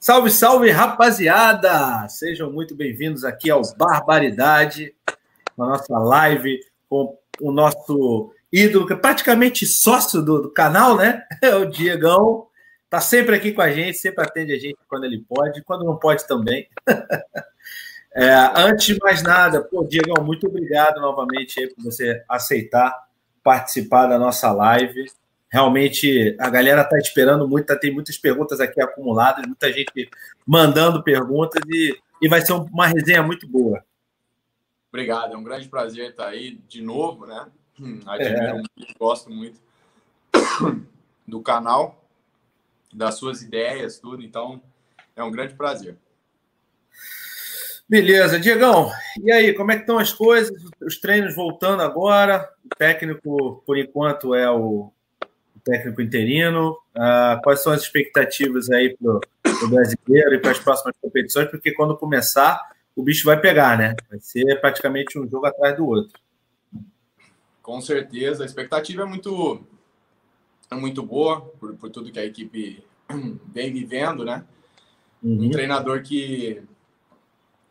Salve, salve, rapaziada! Sejam muito bem-vindos aqui ao Barbaridade, na nossa live com o nosso ídolo, que é praticamente sócio do, do canal, né? É o Diegão. Tá sempre aqui com a gente, sempre atende a gente quando ele pode, quando não pode também. É, antes de mais nada, pô, Diegão, muito obrigado novamente aí por você aceitar participar da nossa live. Realmente a galera está esperando muito, tá, tem muitas perguntas aqui acumuladas, muita gente mandando perguntas e, e vai ser uma resenha muito boa. Obrigado, é um grande prazer estar aí de novo, né? Admiro é. muito, gosto muito do canal, das suas ideias, tudo, então é um grande prazer. Beleza, Diegão, e aí, como é que estão as coisas? Os treinos voltando agora, o técnico, por enquanto, é o técnico interino. Uh, quais são as expectativas aí para o brasileiro e para as próximas competições? Porque quando começar, o bicho vai pegar, né? Vai ser praticamente um jogo atrás do outro. Com certeza, a expectativa é muito, é muito boa por, por tudo que a equipe vem vivendo, né? Uhum. Um treinador que,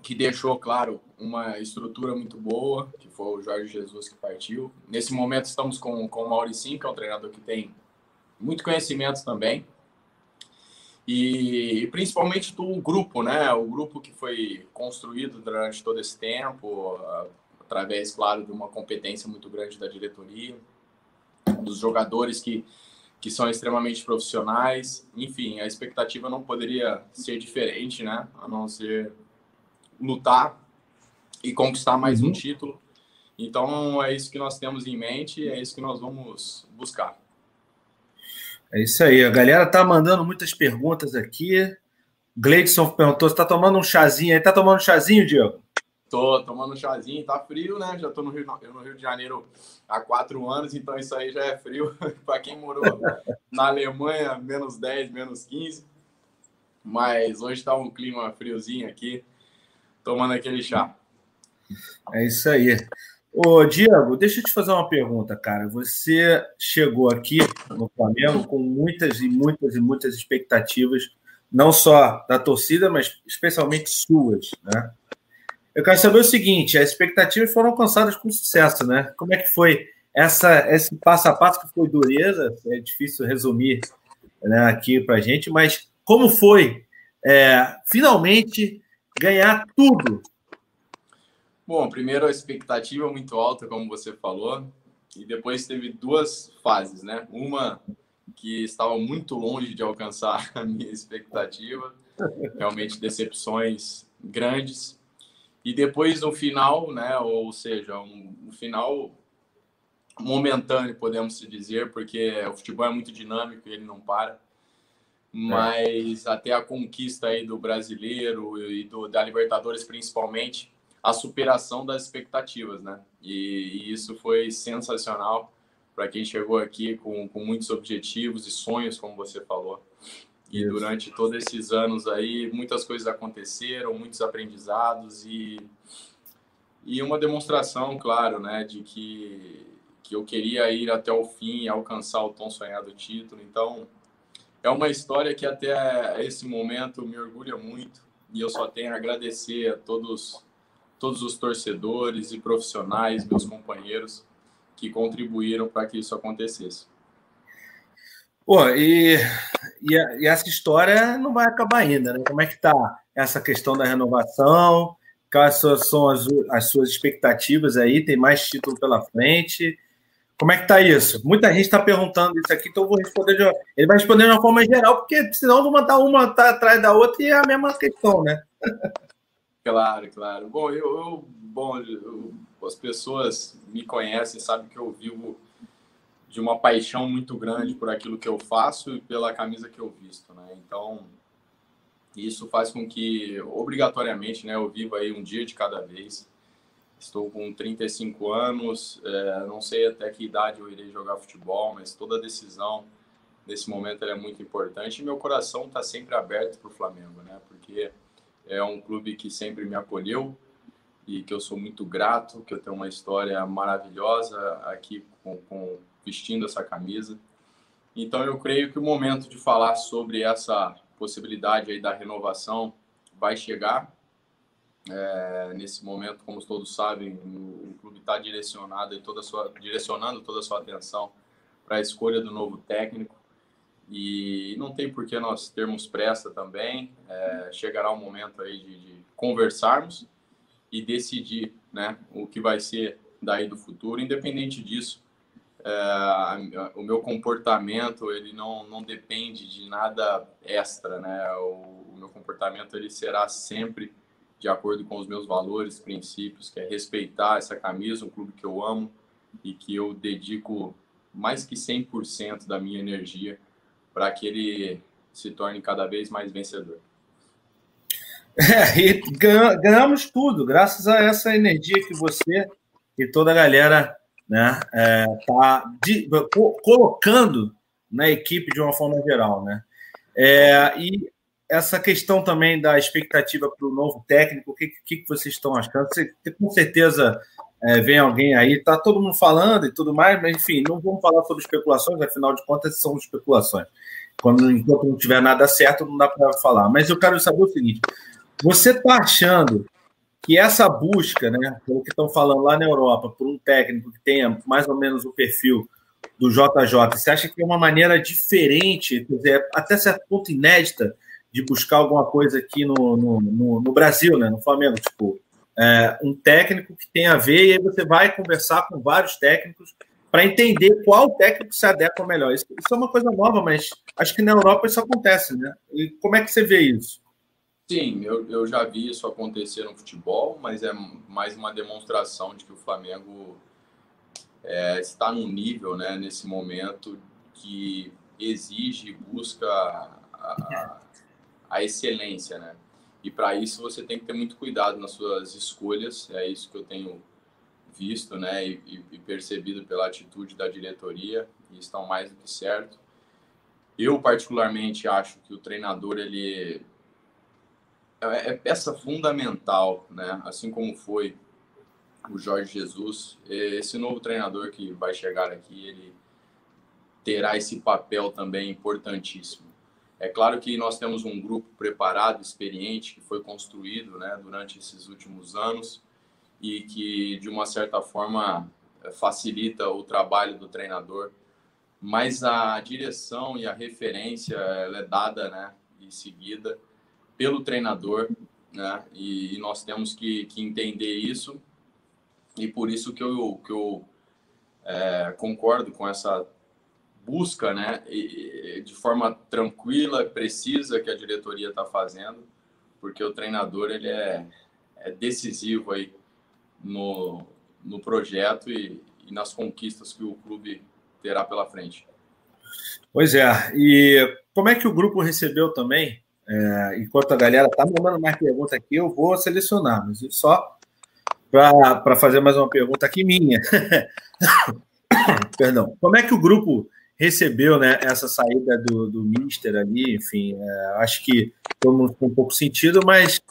que deixou, claro, uma estrutura muito boa, que foi o Jorge Jesus que partiu. Nesse momento estamos com, com o Mauricinho, que é um treinador que tem muito conhecimento também. E, principalmente do grupo, né? O grupo que foi construído durante todo esse tempo, através, claro, de uma competência muito grande da diretoria, dos jogadores que, que são extremamente profissionais. Enfim, a expectativa não poderia ser diferente, né? A não ser lutar e conquistar mais uhum. um título. Então é isso que nós temos em mente, é isso que nós vamos buscar. É isso aí. A galera tá mandando muitas perguntas aqui. Gleidson perguntou: você tá tomando um chazinho aí? Tá tomando um chazinho, Diego? Tô tomando um chazinho, tá frio, né? Já tô no Rio, no Rio de Janeiro há quatro anos, então isso aí já é frio. para quem morou na Alemanha, menos 10, menos 15. Mas hoje tá um clima friozinho aqui, tomando aquele chá. É isso aí. Ô, Diego, deixa eu te fazer uma pergunta, cara. Você chegou aqui no Flamengo com muitas e muitas e muitas expectativas, não só da torcida, mas especialmente suas, né? Eu quero saber o seguinte: as expectativas foram alcançadas com sucesso, né? Como é que foi essa, esse passo a passo que foi dureza? É difícil resumir né, aqui para gente, mas como foi é, finalmente ganhar tudo Bom, primeiro a expectativa muito alta, como você falou, e depois teve duas fases, né? Uma que estava muito longe de alcançar a minha expectativa, realmente decepções grandes. E depois no final, né? Ou seja, um, um final momentâneo, podemos dizer, porque o futebol é muito dinâmico e ele não para. Mas é. até a conquista aí do brasileiro e do, da Libertadores principalmente, a superação das expectativas, né? E, e isso foi sensacional para quem chegou aqui com, com muitos objetivos e sonhos, como você falou. E isso. durante todos esses anos aí, muitas coisas aconteceram, muitos aprendizados e, e uma demonstração, claro, né, de que, que eu queria ir até o fim e alcançar o tão sonhado título. Então, é uma história que até esse momento me orgulha muito e eu só tenho a agradecer a todos todos os torcedores e profissionais, meus companheiros, que contribuíram para que isso acontecesse. Pô, e, e, e, essa história não vai acabar ainda, né? Como é que está essa questão da renovação? Quais são as, as suas expectativas aí? Tem mais título pela frente? Como é que está isso? Muita gente está perguntando isso aqui, então eu vou responder de... Ele vai responder de uma forma geral, porque senão eu vou mandar uma tá atrás da outra e é a mesma questão, né? Claro, claro. Bom, eu, eu bom, eu, as pessoas me conhecem, sabem que eu vivo de uma paixão muito grande por aquilo que eu faço e pela camisa que eu visto, né? Então, isso faz com que, obrigatoriamente, né, eu viva aí um dia de cada vez. Estou com 35 anos, é, não sei até que idade eu irei jogar futebol, mas toda decisão nesse momento é muito importante. E meu coração está sempre aberto para o Flamengo, né? Porque é um clube que sempre me acolheu e que eu sou muito grato, que eu tenho uma história maravilhosa aqui com, com vestindo essa camisa. Então eu creio que o momento de falar sobre essa possibilidade aí da renovação vai chegar. É, nesse momento, como todos sabem, o, o clube está direcionado e toda sua, direcionando toda a sua atenção para a escolha do novo técnico. E não tem por que nós termos pressa também. É, chegará o um momento aí de, de, conversarmos e decidir né, o que vai ser daí do futuro. Independente disso, é, o meu comportamento ele não, não depende de nada extra. Né? O, o meu comportamento ele será sempre de acordo com os meus valores, princípios, que é respeitar essa camisa, um clube que eu amo e que eu dedico mais que 100% da minha energia para que ele se torne cada vez mais vencedor. É, e ganhamos tudo, graças a essa energia que você e toda a galera né, é, tá colocando na equipe de uma forma geral. Né? É, e essa questão também da expectativa para o novo técnico, o que, que, que, vocês estão achando? Você, com certeza é, vem alguém aí, está todo mundo falando e tudo mais, mas enfim, não vamos falar sobre especulações, afinal de contas são especulações. Quando enquanto não tiver nada certo, não dá para falar. Mas eu quero saber o seguinte: você está achando que essa busca, né, pelo que estão falando lá na Europa, por um técnico que tenha mais ou menos o perfil do JJ, você acha que é uma maneira diferente, quer dizer, até certo ponto inédita, de buscar alguma coisa aqui no, no, no, no Brasil, né, no Flamengo? Tipo, é, um técnico que tem a ver, e aí você vai conversar com vários técnicos para entender qual técnico se adequa melhor. Isso, isso, é uma coisa nova, mas acho que na Europa isso acontece, né? E como é que você vê isso? Sim, eu, eu já vi isso acontecer no futebol, mas é mais uma demonstração de que o Flamengo é, está num nível, né, nesse momento, que exige e busca a, a, a excelência, né? E para isso você tem que ter muito cuidado nas suas escolhas. É isso que eu tenho visto, né, e, e percebido pela atitude da diretoria. E estão mais do que certo. Eu particularmente acho que o treinador ele é, é peça fundamental, né? Assim como foi o Jorge Jesus, esse novo treinador que vai chegar aqui, ele terá esse papel também importantíssimo. É claro que nós temos um grupo preparado, experiente, que foi construído né, durante esses últimos anos e que, de uma certa forma, facilita o trabalho do treinador. Mas a direção e a referência é dada né, e seguida pelo treinador, né, e, e nós temos que, que entender isso. E por isso que eu, que eu é, concordo com essa busca, né, de forma tranquila, precisa que a diretoria está fazendo, porque o treinador ele é, é decisivo aí no, no projeto e, e, nas conquistas que o clube terá pela frente. Pois é, e como é que o grupo recebeu também? É, enquanto a galera está mandando mais perguntas aqui, eu vou selecionar, mas só para fazer mais uma pergunta aqui minha. Perdão. Como é que o grupo recebeu né, essa saída do, do Mister ali, enfim, é, acho que todo mundo ficou um pouco sentido, mas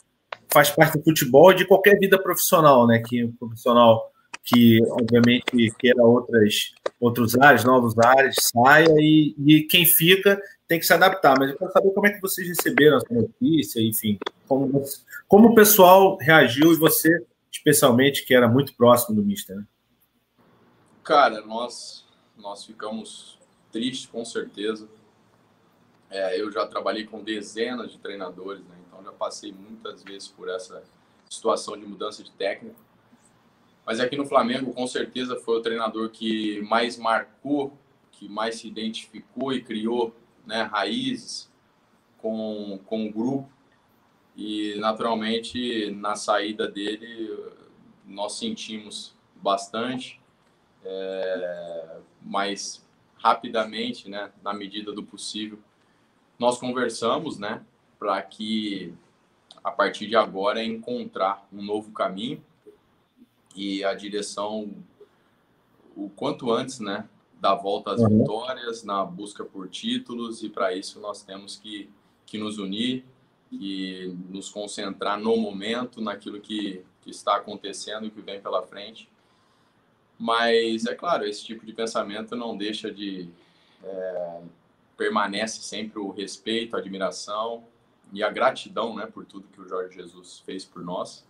faz parte do futebol de qualquer vida profissional, né? Que um profissional que, obviamente, queira outras, outros áreas, novos áreas, saia e, e quem fica tem que se adaptar. Mas eu quero saber como é que vocês receberam essa notícia, enfim, como, como o pessoal reagiu e você, especialmente, que era muito próximo do Mister. Né? Cara, nós, nós ficamos triste, com certeza. É, eu já trabalhei com dezenas de treinadores, né? então já passei muitas vezes por essa situação de mudança de técnico. Mas aqui no Flamengo, com certeza, foi o treinador que mais marcou, que mais se identificou e criou né, raízes com, com o grupo. E, naturalmente, na saída dele, nós sentimos bastante. É, mas rapidamente, né, na medida do possível. Nós conversamos, né, para que a partir de agora encontrar um novo caminho e a direção o quanto antes, né, da volta às uhum. vitórias, na busca por títulos e para isso nós temos que, que nos unir e nos concentrar no momento, naquilo que, que está acontecendo e que vem pela frente mas, é claro, esse tipo de pensamento não deixa de, é, permanece sempre o respeito, a admiração e a gratidão, né, por tudo que o Jorge Jesus fez por nós.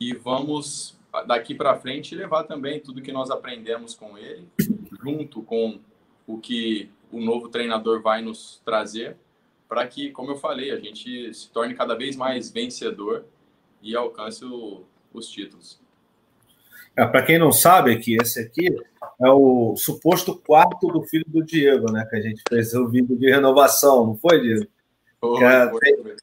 E vamos daqui para frente levar também tudo que nós aprendemos com ele, junto com o que o novo treinador vai nos trazer, para que, como eu falei, a gente se torne cada vez mais vencedor e alcance o, os títulos. É, para quem não sabe, aqui esse aqui é o suposto quarto do filho do Diego, né? Que a gente fez o vídeo de renovação, não foi, Diego? Foi, a, foi.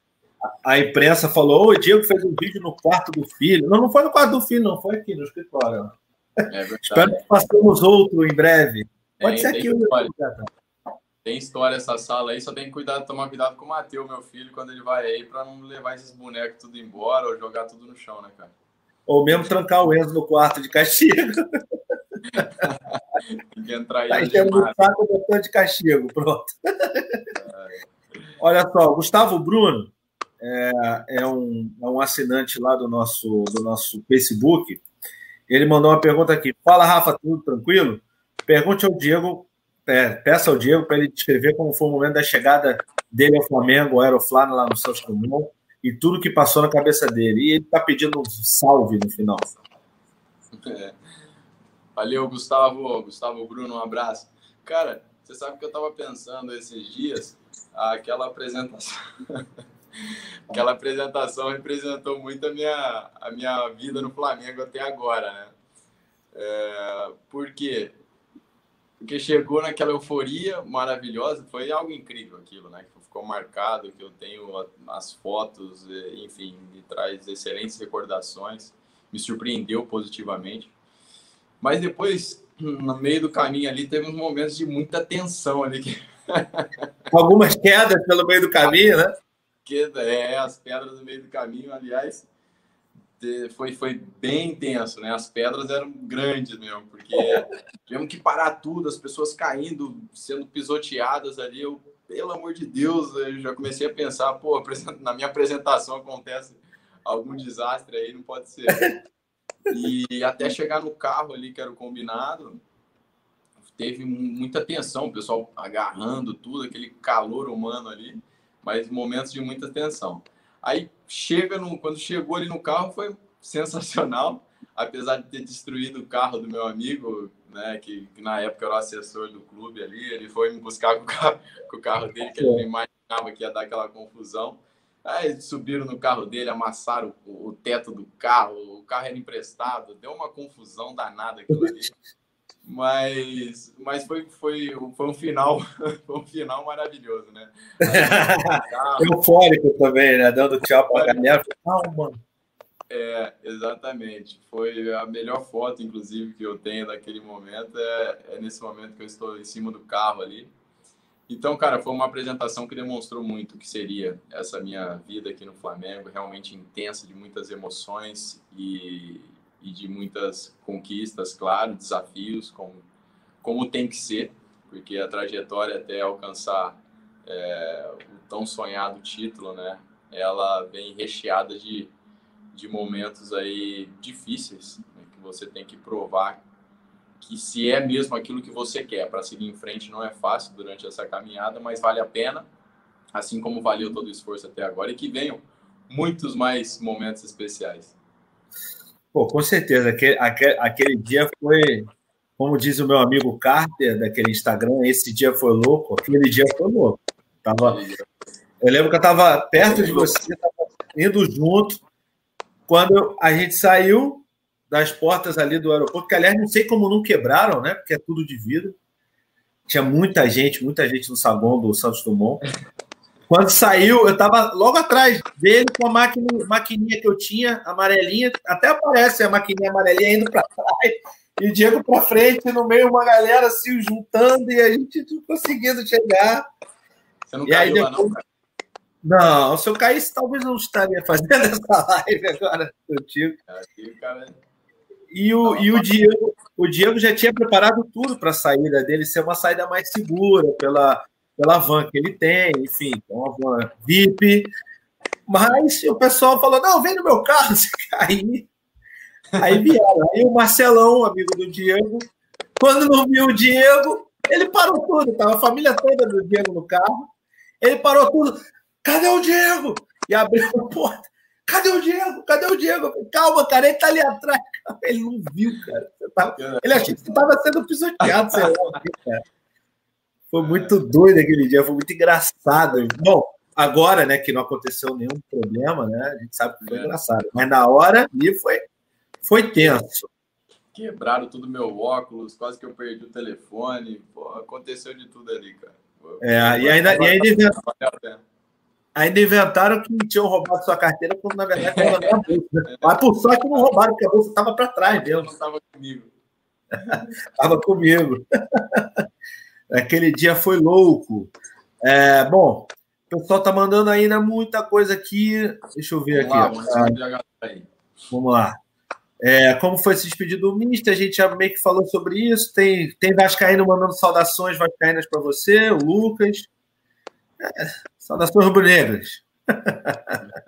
a, imprensa falou: o Diego fez um vídeo no quarto do filho. Não, não foi no quarto do filho, não, foi aqui no escritório. É Espero que façamos outro em breve. Pode ser aqui. História. Tem história essa sala aí, só tem que cuidar, tomar cuidado com o Matheus, meu filho, quando ele vai aí, para não levar esses bonecos tudo embora ou jogar tudo no chão, né, cara? Ou mesmo trancar o Enzo no quarto de castigo. Tem que entrar aí. Tá enchendo o saco de castigo, pronto. Olha só, Gustavo Bruno é, é, um, é um assinante lá do nosso, do nosso Facebook. Ele mandou uma pergunta aqui. Fala, Rafa, tudo tranquilo? Pergunte ao Diego, é, peça ao Diego para ele descrever como foi o momento da chegada dele ao Flamengo, ao Aeroflano lá no Santos Dumont e tudo que passou na cabeça dele. E ele está pedindo um salve no final. É. Valeu, Gustavo. Gustavo Bruno, um abraço. Cara, você sabe que eu estava pensando esses dias, aquela apresentação. aquela apresentação representou muito a minha, a minha vida no Flamengo até agora, né? É, por quê? Porque chegou naquela euforia maravilhosa, foi algo incrível aquilo, né? Ficou marcado, que eu tenho as fotos, enfim, me traz excelentes recordações, me surpreendeu positivamente. Mas depois, no meio do caminho ali, teve uns momentos de muita tensão ali. Algumas quedas pelo meio do caminho, né? Queda, é, as pedras no meio do caminho, aliás, foi, foi bem intenso, né? As pedras eram grandes mesmo, porque tivemos que parar tudo, as pessoas caindo, sendo pisoteadas ali. Eu pelo amor de Deus, eu já comecei a pensar, pô, na minha apresentação acontece algum desastre aí, não pode ser. E até chegar no carro ali, que era o combinado, teve muita tensão, o pessoal agarrando tudo, aquele calor humano ali, mas momentos de muita tensão. Aí chega no, quando chegou ali no carro foi sensacional, apesar de ter destruído o carro do meu amigo, né, que, que, na época era o assessor do clube ali, ele foi me buscar com o carro, com o carro dele, que ele não imaginava que ia dar aquela confusão. Aí eles subiram no carro dele, amassaram o, o, teto do carro, o carro era emprestado, deu uma confusão danada aquilo ali. Mas, mas foi, foi, foi um final foi um final maravilhoso, né? Eufórico também, né? Dando tchau para a galera. Calma. É, exatamente. Foi a melhor foto, inclusive, que eu tenho daquele momento. É, é, nesse momento que eu estou em cima do carro ali. Então, cara, foi uma apresentação que demonstrou muito o que seria essa minha vida aqui no Flamengo, realmente intensa, de muitas emoções e, e de muitas conquistas, claro, desafios, como, como tem que ser, porque a trajetória até alcançar é, o tão sonhado título, né? Ela vem recheada de de momentos aí difíceis, né, que você tem que provar que se é mesmo aquilo que você quer para seguir em frente não é fácil durante essa caminhada, mas vale a pena, assim como valeu todo o esforço até agora e que venham muitos mais momentos especiais. Pô, com certeza, aquele, aquele, aquele dia foi, como diz o meu amigo Carter, daquele Instagram, esse dia foi louco, aquele dia foi louco. Tava, eu lembro que eu estava perto de você, indo junto, quando a gente saiu das portas ali do aeroporto, que aliás não sei como não quebraram, né? Porque é tudo de vidro. Tinha muita gente, muita gente no saguão do Santos Dumont. Quando saiu, eu estava logo atrás dele com a máquina, maquininha que eu tinha, amarelinha, até aparece a maquininha amarelinha indo para trás, e o Diego para frente, no meio uma galera se juntando e a gente conseguindo chegar. Você não e caiu aí, depois... lá, não, cara? Não, se eu caísse, talvez não estaria fazendo essa live agora contigo. E o, e o Diego, o Diego já tinha preparado tudo para a saída dele ser uma saída mais segura pela, pela van que ele tem, enfim, é uma van VIP. Mas o pessoal falou: não, vem no meu carro se cair. Aí vieram. Aí o Marcelão, amigo do Diego, quando não viu o Diego, Ele parou tudo, tava a família toda do Diego no carro. Ele parou tudo. Cadê o Diego? E abriu a porta. Cadê o Diego? Cadê o Diego? Falei, Calma, cara, ele tá ali atrás. Ele não viu, cara. Tava... Ele achou que você tava sendo pisoteado, sei lá, cara. Foi muito doido aquele dia, foi muito engraçado. Bom, agora, né, que não aconteceu nenhum problema, né? A gente sabe que foi é. engraçado. Mas na hora ali foi, foi tenso. Quebraram tudo meu óculos, quase que eu perdi o telefone. Pô, aconteceu de tudo ali, cara. É, e ainda, e ainda, inventaram, ainda inventaram que tinham roubado sua carteira, quando na verdade estava na bolsa. Né? Mas por sorte não roubaram, porque a bolsa estava para trás mesmo. Estava comigo. Estava comigo. Aquele dia foi louco. É, bom, o pessoal tá mandando ainda muita coisa aqui. Deixa eu ver Vamos aqui. Lá, Vamos lá. É, como foi se despedir do Mister? A gente já meio que falou sobre isso. Tem, tem Vascaíno mandando saudações Vascaínas para você, o Lucas. É, saudações rubro-negras.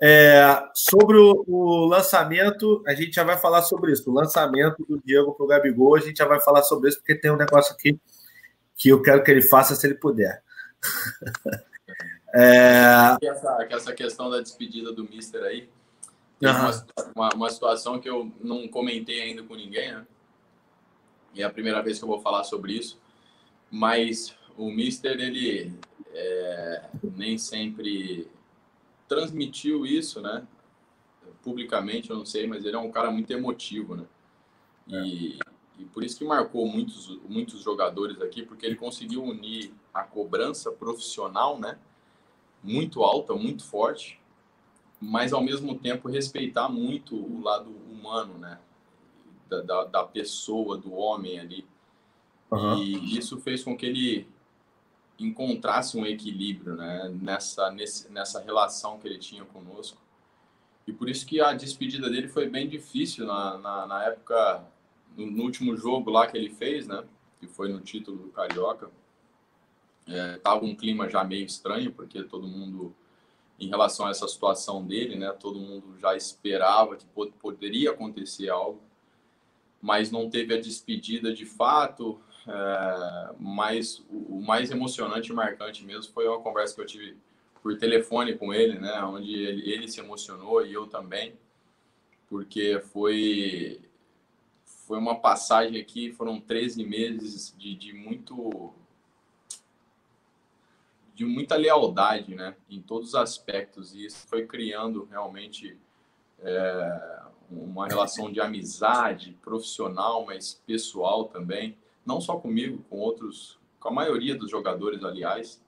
é, sobre o, o, lançamento, a gente já vai falar sobre isso. O lançamento do Diego para o Gabigol, a gente já vai falar sobre isso, porque tem um negócio aqui que eu quero que ele faça se ele puder. é... essa, essa questão da despedida do Mister aí tem uhum. uma, uma, situação que eu não comentei ainda com ninguém, né? E é a primeira vez que eu vou falar sobre isso. Mas o Mister, ele é, nem sempre transmitiu isso, né? Publicamente, eu não sei, mas ele é um cara muito emotivo, né? E, e por isso que marcou muitos, muitos jogadores aqui, porque ele conseguiu unir a cobrança profissional, né? Muito alta, muito forte, mas ao mesmo tempo respeitar muito o lado humano, né? Da, da, da pessoa, do homem ali. Uhum. E isso fez com que ele encontrasse um equilíbrio, né? Nessa, nesse, nessa relação que ele tinha conosco. E por isso que a despedida dele foi bem difícil na, na, na época, no, no, último jogo lá que ele fez, né? Que foi no título do Carioca. É, tava um clima já meio estranho, porque todo mundo em relação a essa situação dele, né? Todo mundo já esperava que poderia acontecer algo, mas não teve a despedida de fato. É, mas o, mais emocionante e marcante mesmo foi uma conversa que eu tive por telefone com ele, né? Onde ele, ele se emocionou e eu também, porque foi foi uma passagem aqui, foram 13 meses de, de muito de muita lealdade, né, em todos os aspectos, e isso foi criando realmente é, uma relação de amizade profissional, mas pessoal também, não só comigo, com outros, com a maioria dos jogadores, aliás.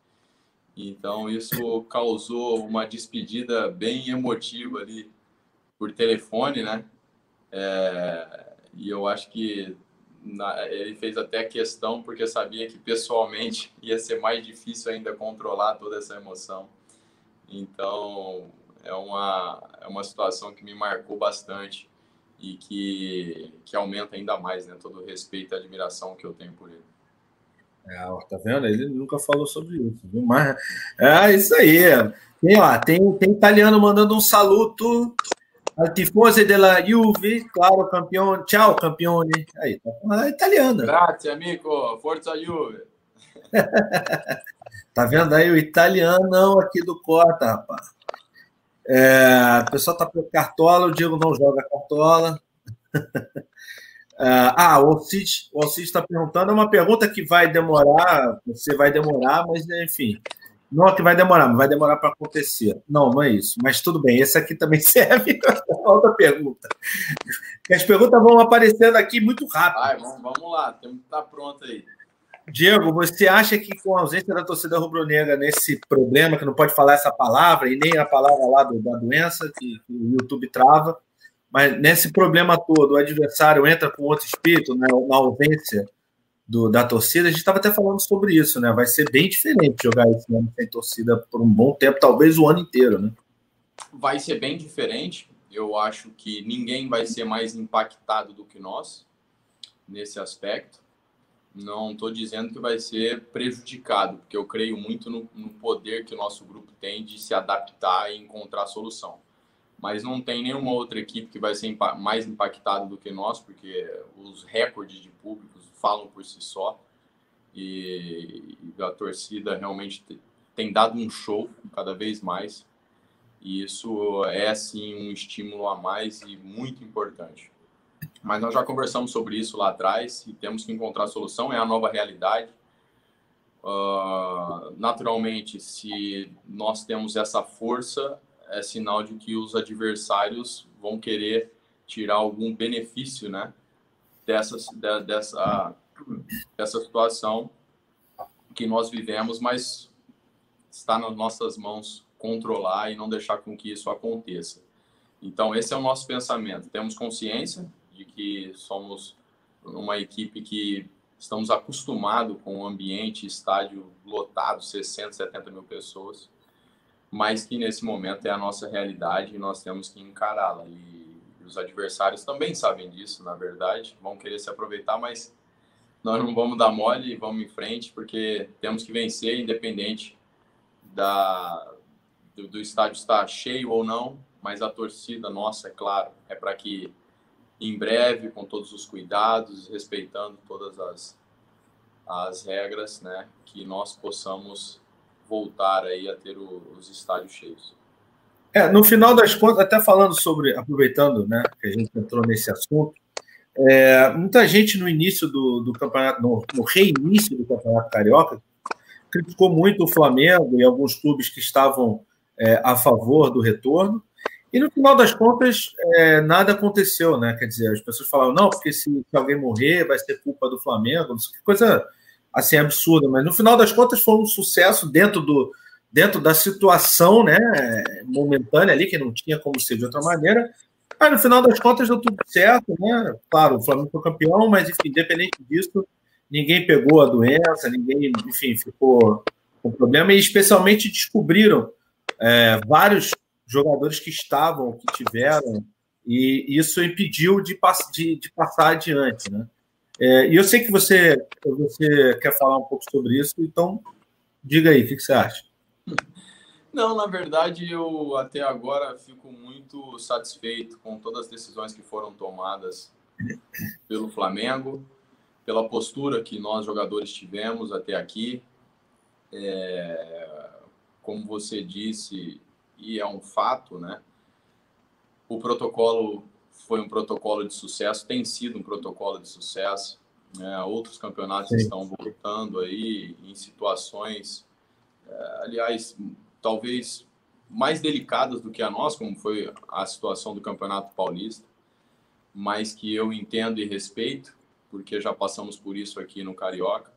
Então isso causou uma despedida bem emotiva ali por telefone, né? É, e eu acho que na, ele fez até questão porque sabia que pessoalmente ia ser mais difícil ainda controlar toda essa emoção. Então, é uma, é uma situação que me marcou bastante e que, que aumenta ainda mais né, todo o respeito e admiração que eu tenho por ele. É, tá vendo? Ele nunca falou sobre isso. Viu? Mas, é isso aí. Tem, ó, tem, tem italiano mandando um saluto Al tifosi della Juve, claro, campeão. Ciao, campione. Aí, tá italiana. Grazie, amigo. Forza Juve. tá vendo aí o italianão aqui do Cota, rapaz. É, o pessoal tá com cartola, o Diego não joga cartola. É, ah, o Alcide está perguntando, é uma pergunta que vai demorar, você vai demorar, mas enfim. Não é que vai demorar, mas vai demorar para acontecer. Não, não é isso. Mas tudo bem, esse aqui também serve. Outra pergunta. As perguntas vão aparecendo aqui muito rápido. Vai, vamos, vamos lá, temos que estar pronto aí. Diego, você acha que com a ausência da torcida rubro-negra nesse problema, que não pode falar essa palavra, e nem a palavra lá do, da doença, que, que, o YouTube trava, mas nesse problema todo, o adversário entra com outro espírito, né, na ausência do, da torcida, a gente estava até falando sobre isso, né? Vai ser bem diferente jogar esse ano sem torcida por um bom tempo, talvez o ano inteiro, né? Vai ser bem diferente. Eu acho que ninguém vai ser mais impactado do que nós nesse aspecto. Não estou dizendo que vai ser prejudicado, porque eu creio muito no, no, poder que o nosso grupo tem de se adaptar e encontrar solução. Mas não tem nenhuma outra equipe que vai ser mais impactada do que nós, porque os recordes de públicos falam por si só. E, e a torcida realmente tem dado um show cada vez mais. E isso é, assim, um estímulo a mais e muito importante. Mas nós já conversamos sobre isso lá atrás e temos que encontrar solução. É a nova realidade. Uh, naturalmente, se nós temos essa força, é sinal de que os adversários vão querer tirar algum benefício, né, dessa, dessa, dessa situação que nós vivemos, mas está nas nossas mãos controlar e não deixar com que isso aconteça. Então, esse é o nosso pensamento. Temos consciência de que somos uma equipe que estamos acostumados com o ambiente, estádio lotado, 60, 70 mil pessoas, mas que nesse momento é a nossa realidade e nós temos que encará-la. E os adversários também sabem disso, na verdade, vão querer se aproveitar, mas nós não vamos dar mole e vamos em frente, porque temos que vencer, independente da, do, do estádio estar cheio ou não, mas a torcida nossa, é claro, é para que em breve, com todos os cuidados, respeitando todas as, as regras, né, que nós possamos voltar aí a ter o, os estádios cheios. É, no final das contas, até falando sobre, aproveitando, né, que a gente entrou nesse assunto, é, muita gente no início do, do campeonato, no, no, reinício do campeonato carioca, criticou muito o Flamengo e alguns clubes que estavam é, a favor do retorno. E no final das contas, é, nada aconteceu, né? Quer dizer, as pessoas falavam, não, porque se, alguém morrer vai ser culpa do Flamengo, que coisa assim absurda, mas no final das contas foi um sucesso dentro do dentro da situação, né, momentânea ali que não tinha como ser de outra maneira. Mas no final das contas deu tudo certo, né? Claro, o Flamengo foi campeão, mas enfim, independente disso, ninguém pegou a doença, ninguém, enfim, ficou com problema e especialmente descobriram é, vários jogadores que estavam, que tiveram, e isso impediu de, de, de passar adiante, né? É, e eu sei que você, você quer falar um pouco sobre isso, então diga aí, o que, que você acha? Não, na verdade, eu até agora fico muito satisfeito com todas as decisões que foram tomadas pelo Flamengo, pela postura que nós jogadores tivemos até aqui. É, como você disse, e é um fato, né? O protocolo foi um protocolo de sucesso, tem sido um protocolo de sucesso. Né? Outros campeonatos Sim. estão voltando aí em situações, é, aliás, talvez mais delicadas do que a nossa, como foi a situação do Campeonato Paulista, mas que eu entendo e respeito, porque já passamos por isso aqui no Carioca.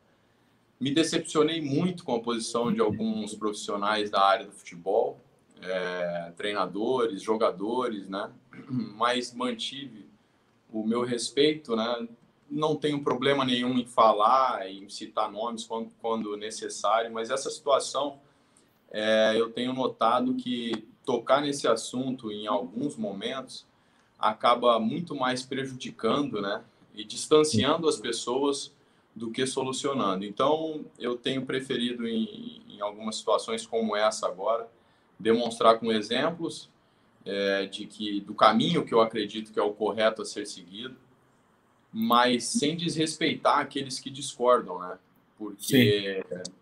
Me decepcionei muito com a posição de alguns profissionais da área do futebol, é, treinadores, jogadores, né? Mas mantive o meu respeito, né? Não tenho problema nenhum em falar, em citar nomes quando, quando necessário, mas essa situação é, eu tenho notado que tocar nesse assunto em alguns momentos acaba muito mais prejudicando, né? E distanciando as pessoas do que solucionando. Então, eu tenho preferido em, em algumas situações como essa agora, demonstrar com exemplos é, de que do caminho que eu acredito que é o correto a ser seguido, mas sem desrespeitar aqueles que discordam, né? Porque Sim.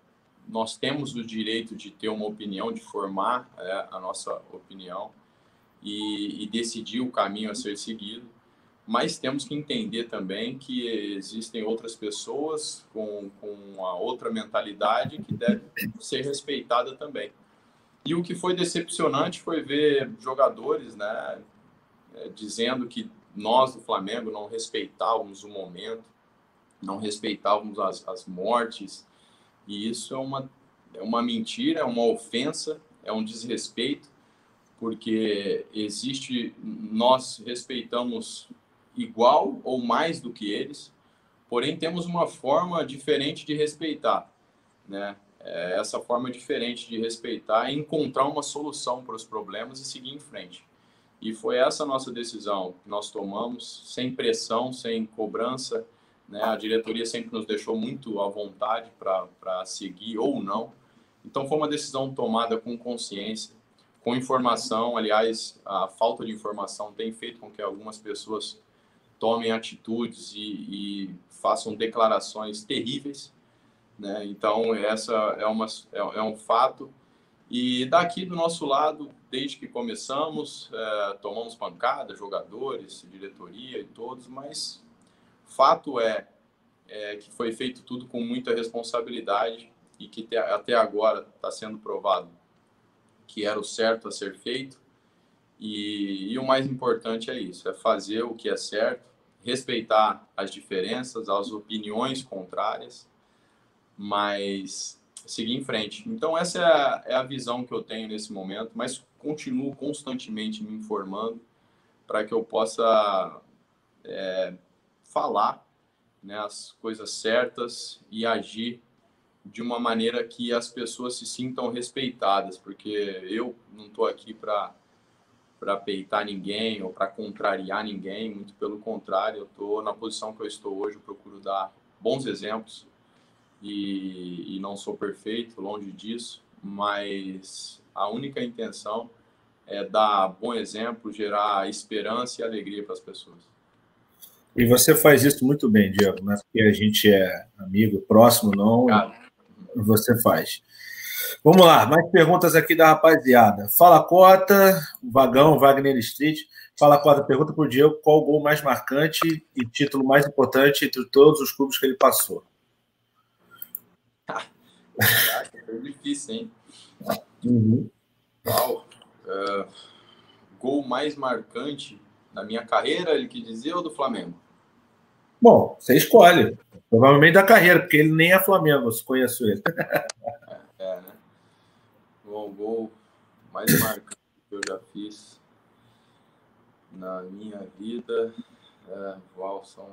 nós temos o direito de ter uma opinião, de formar é, a nossa opinião e, e decidir o caminho a ser seguido, mas temos que entender também que existem outras pessoas com, com a outra mentalidade que deve ser respeitada também. E o que foi decepcionante foi ver jogadores, né, é, dizendo que nós do Flamengo não respeitávamos o momento, não respeitávamos as, as mortes, e isso é uma, é uma mentira, é uma ofensa, é um desrespeito, porque existe, nós respeitamos igual ou mais do que eles, porém temos uma forma diferente de respeitar, né? É, essa forma diferente de respeitar e encontrar uma solução para os problemas e seguir em frente. E foi essa nossa decisão que nós tomamos, sem pressão, sem cobrança. Né? A diretoria sempre nos deixou muito à vontade para seguir ou não. Então, foi uma decisão tomada com consciência, com informação. Aliás, a falta de informação tem feito com que algumas pessoas tomem atitudes e, e façam declarações terríveis. Né? Então, essa é, uma, é, é, um fato. E daqui do nosso lado, desde que começamos, é, tomamos pancada, jogadores, diretoria e todos, mas fato é, é que foi feito tudo com muita responsabilidade e que até agora está sendo provado que era o certo a ser feito. E, e, o mais importante é isso: é fazer o que é certo, respeitar as diferenças, as opiniões contrárias, mas seguir em frente. Então, essa é a, é a visão que eu tenho nesse momento, mas continuo constantemente me informando para que eu possa é, falar né, as coisas certas e agir de uma maneira que as pessoas se sintam respeitadas, porque eu não estou aqui para para peitar ninguém ou para contrariar ninguém, muito pelo contrário, eu estou na posição que eu estou hoje, eu procuro dar bons exemplos e, e não sou perfeito, longe disso, mas a única intenção é dar bom exemplo, gerar esperança e alegria para as pessoas. E você faz isso muito bem, Diego, não é porque a gente é amigo, próximo, não. Cara, você faz. Vamos lá, mais perguntas aqui da rapaziada. Fala Cota, Vagão, Wagner Street. Fala Cota, pergunta para o Diego qual o gol mais marcante e título mais importante entre todos os clubes que ele passou. Caraca, foi difícil, hein? Uhum. Uau. Uh, gol mais marcante da minha carreira, ele quis dizer, ou do Flamengo? Bom, você escolhe. Provavelmente da carreira, porque ele nem é Flamengo, se conheço ele. é, né? Bom, o gol mais marcante que eu já fiz na minha vida. É, uau, são,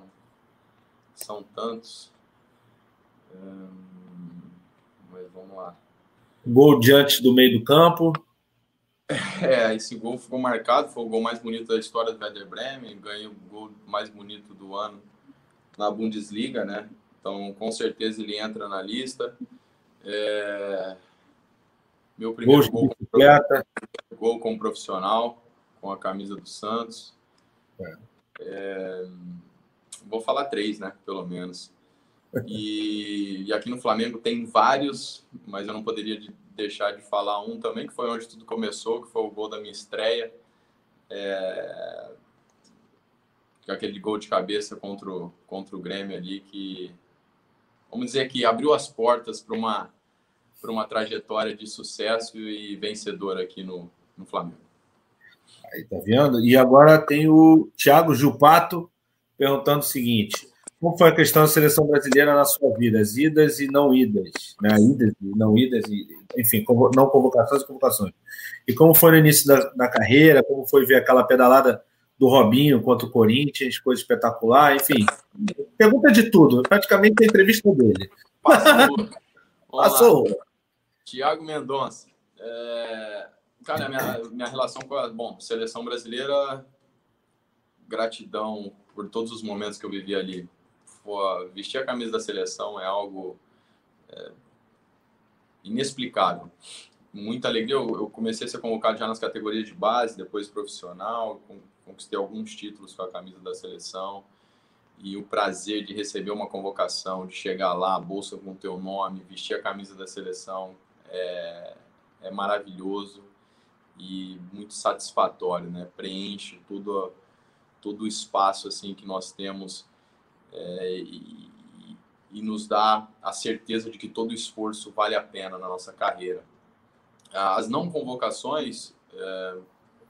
são tantos. Mas vamos lá. Gol diante do meio do campo. É, esse gol ficou marcado, foi o gol mais bonito da história do Werder Bremen, ganhei o gol mais bonito do ano na Bundesliga, né? Então, com certeza ele entra na lista. É... Meu primeiro gol, gol, gol como profissional, com a camisa do Santos. É. É... Vou falar três, né? Pelo menos. E, e, aqui no Flamengo tem vários, mas eu não poderia deixar de falar um também, que foi onde tudo começou, que foi o gol da minha estreia. É, aquele gol de cabeça contra o, contra o Grêmio ali, que, vamos dizer que abriu as portas para uma, uma trajetória de sucesso e vencedora aqui no, no Flamengo. Aí, tá vendo? E agora tem o Thiago Gilpato perguntando o seguinte: como foi a questão da seleção brasileira na sua vida? As idas e não idas, né? Idas e não idas, e, enfim, não convocações e convocações. E como foi no início da, da carreira? Como foi ver aquela pedalada do Robinho contra o Corinthians, coisa espetacular, enfim. Pergunta de tudo, praticamente a entrevista dele. Passou. Passou. Tiago Mendonça. É... Cara, minha, minha relação com a bom, seleção brasileira, gratidão por todos os momentos que eu vivi ali. Pô, vestir a camisa da seleção é algo é, inexplicável. Muita alegria. Eu, eu, comecei a ser convocado já nas categorias de base, depois profissional, conquistei alguns títulos com a camisa da seleção e o prazer de receber uma convocação, de chegar lá, a bolsa com o teu nome, vestir a camisa da seleção é, é maravilhoso e muito satisfatório, né? Preenche todo, todo o espaço assim que nós temos é, e, e, nos dá a certeza de que todo esforço vale a pena na nossa carreira. As não convocações, é,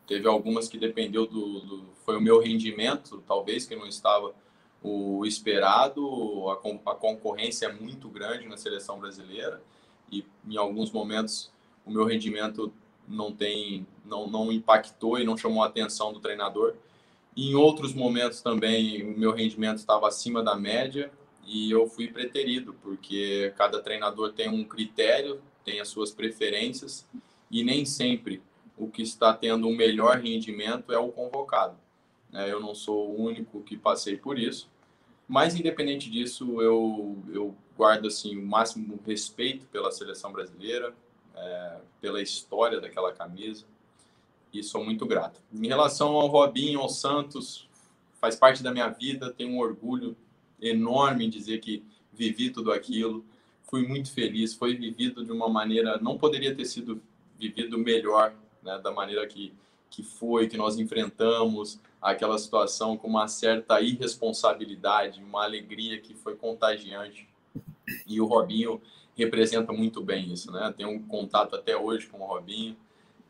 Teve algumas que dependeu do, do, foi o meu rendimento, talvez que não estava o esperado. A, a concorrência é muito grande na seleção brasileira e em alguns momentos o meu rendimento não tem, não, não impactou e não chamou a atenção do treinador. Em outros momentos também o meu rendimento estava acima da média e eu fui preterido, porque cada treinador tem um critério, tem as suas preferências e nem sempre o que está tendo um melhor rendimento é o convocado. É, eu não sou o único que passei por isso, mas independente disso, eu, eu guardo assim o máximo respeito pela seleção brasileira, é, pela história daquela camisa e sou muito grato. Em relação ao Robinho, ao Santos, faz parte da minha vida, tenho um orgulho enorme em dizer que vivi tudo aquilo, fui muito feliz, foi vivido de uma maneira, não poderia ter sido vivido melhor, né, da maneira que, que foi, que nós enfrentamos aquela situação com uma certa irresponsabilidade, uma alegria que foi contagiante. E o Robinho representa muito bem isso, né? Tenho um contato até hoje com o Robinho,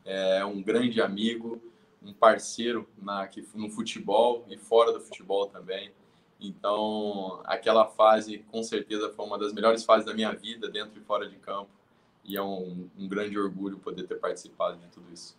é um grande amigo, um parceiro na, no futebol e fora do futebol também. Então, aquela fase, com certeza, foi uma das melhores fases da minha vida, dentro e fora de campo. E é um, um grande orgulho poder ter participado de tudo isso.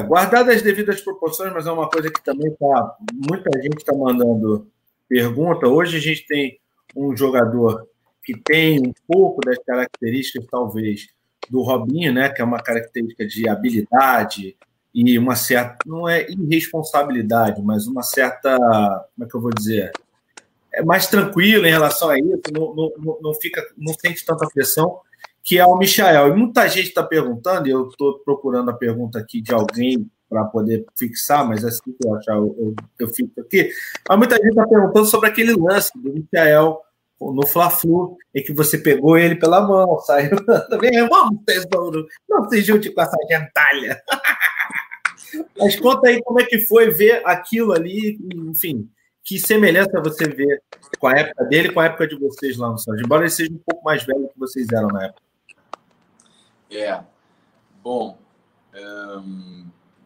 Guardadas as devidas proporções, mas é uma coisa que também tá. Muita gente está mandando pergunta. Hoje a gente tem um jogador que tem um pouco das características, talvez, do Robinho, né? Que é uma característica de habilidade, e uma certa, não é irresponsabilidade, mas uma certa, como é que eu vou dizer, é mais tranquilo em relação a isso, não, não, não fica, não sente tanta pressão, que é o Michael. E muita gente está perguntando, e eu estou procurando a pergunta aqui de alguém para poder fixar, mas assim que eu achar, eu, eu, eu fico aqui. Mas muita gente está perguntando sobre aquele lance do Michael no Fla-Flu, em que você pegou ele pela mão, saiu também, vamos, tesouro, não se junte com essa gentalha. Mas conta aí como é que foi ver aquilo ali, enfim, que semelhança você vê com a época dele e com a época de vocês lá no Santos, embora ele seja um pouco mais velho que vocês eram na época. É, bom,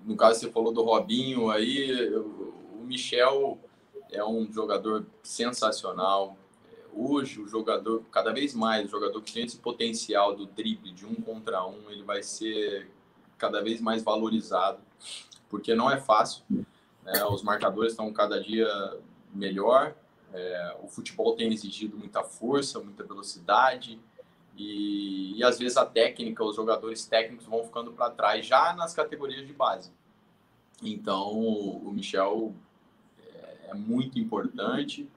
no caso você falou do Robinho aí, o Michel é um jogador sensacional. Hoje, o jogador, cada vez mais, o jogador que tem esse potencial do drible de um contra um, ele vai ser cada vez mais valorizado, porque não é fácil. Né? Os marcadores estão cada dia melhor. É, o futebol tem exigido muita força, muita velocidade. E, e às vezes a técnica, os jogadores técnicos vão ficando para trás já nas categorias de base. Então, o Michel é, é muito importante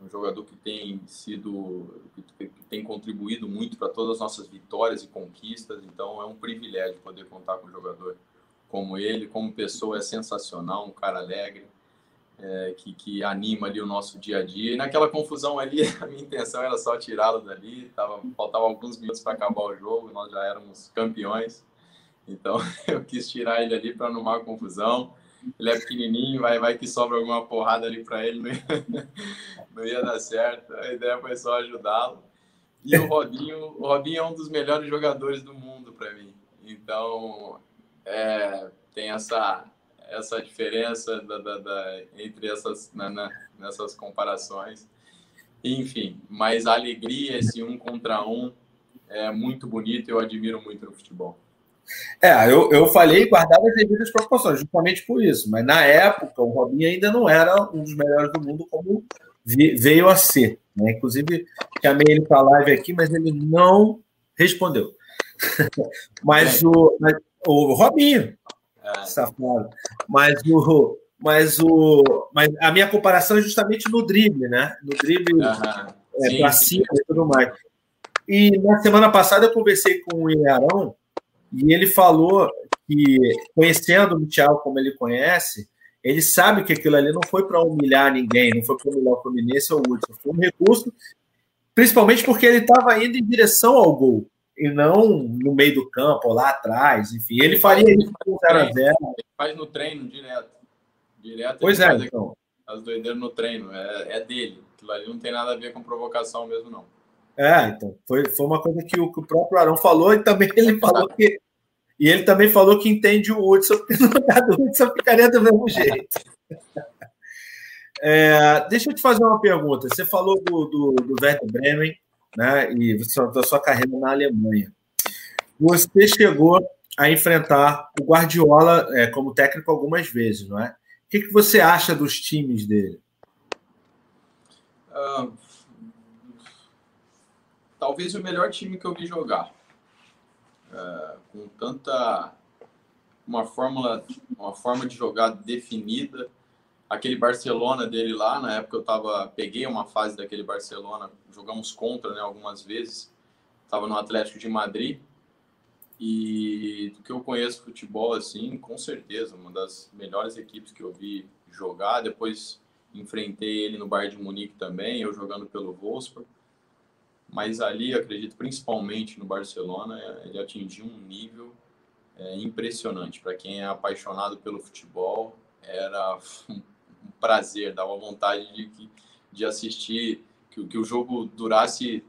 um jogador que tem sido, que tem contribuído muito para todas as nossas vitórias e conquistas. Então é um privilégio poder contar com um jogador como ele, como pessoa é sensacional, um cara alegre, é, que, que anima ali o nosso dia a dia. E naquela confusão ali, a minha intenção era só tirá-lo dali. Tava, faltava alguns minutos para acabar o jogo, nós já éramos campeões. Então eu quis tirar ele ali para não arrumar confusão ele é pequenininho, vai, vai que sobra alguma porrada ali para ele, não ia, não ia, dar certo. A ideia foi só ajudá-lo. E o Robinho, o Robinho é um dos melhores jogadores do mundo para mim. Então, é, tem essa essa diferença da, da, da entre essas na, na, nessas comparações. Enfim, mas a alegria, esse um contra um, é muito bonito. Eu admiro muito no futebol. É, eu, eu falei guardar as devidas proporções, justamente por isso. Mas na época, o Robinho ainda não era um dos melhores do mundo como veio a ser. Né? Inclusive, chamei ele para a live aqui, mas ele não respondeu. mas, o, mas o Robinho, é. safado. Mas o, mas o, mas a minha comparação é justamente no drible, né? No drible uhum. é, para cima e tudo mais. E na semana passada eu conversei com o Ilharão e ele falou que, conhecendo o Michel como ele conhece, ele sabe que aquilo ali não foi para humilhar ninguém, não foi para humilhar o Fluminense ou o Hudson, foi um recurso, principalmente porque ele estava indo em direção ao gol, e não no meio do campo, ou lá atrás, enfim. Ele faria isso com 0x0. Ele faz no treino direto. Direto pois é, então. As doideiras no treino, é, é dele. Aquilo ali não tem nada a ver com provocação mesmo, não. É, então, foi, foi uma coisa que o, que o próprio Arão falou e também ele falou que. E ele também falou que entende o Hudson, porque no lugar do Hudson ficaria do mesmo jeito. É, deixa eu te fazer uma pergunta. Você falou do, do, do Werder Bremen, né? E da sua carreira na Alemanha. Você chegou a enfrentar o Guardiola é, como técnico algumas vezes, não é? O que, que você acha dos times dele? Uh, talvez o melhor time que eu vi jogar. É, com tanta uma fórmula, uma forma de jogar definida. Aquele Barcelona dele lá, na época eu tava, peguei uma fase daquele Barcelona, jogamos contra, né, algumas vezes. Tava no Atlético de Madrid. E do que eu conheço futebol assim, com certeza, uma das melhores equipes que eu vi jogar. Depois enfrentei ele no Bayern de Munique também, eu jogando pelo Wolfsburg. Mas ali, acredito, principalmente no Barcelona, ele atingiu um nível é, impressionante. Para quem é apaixonado pelo futebol, era um prazer, dava vontade de, de assistir, que, que o jogo durasse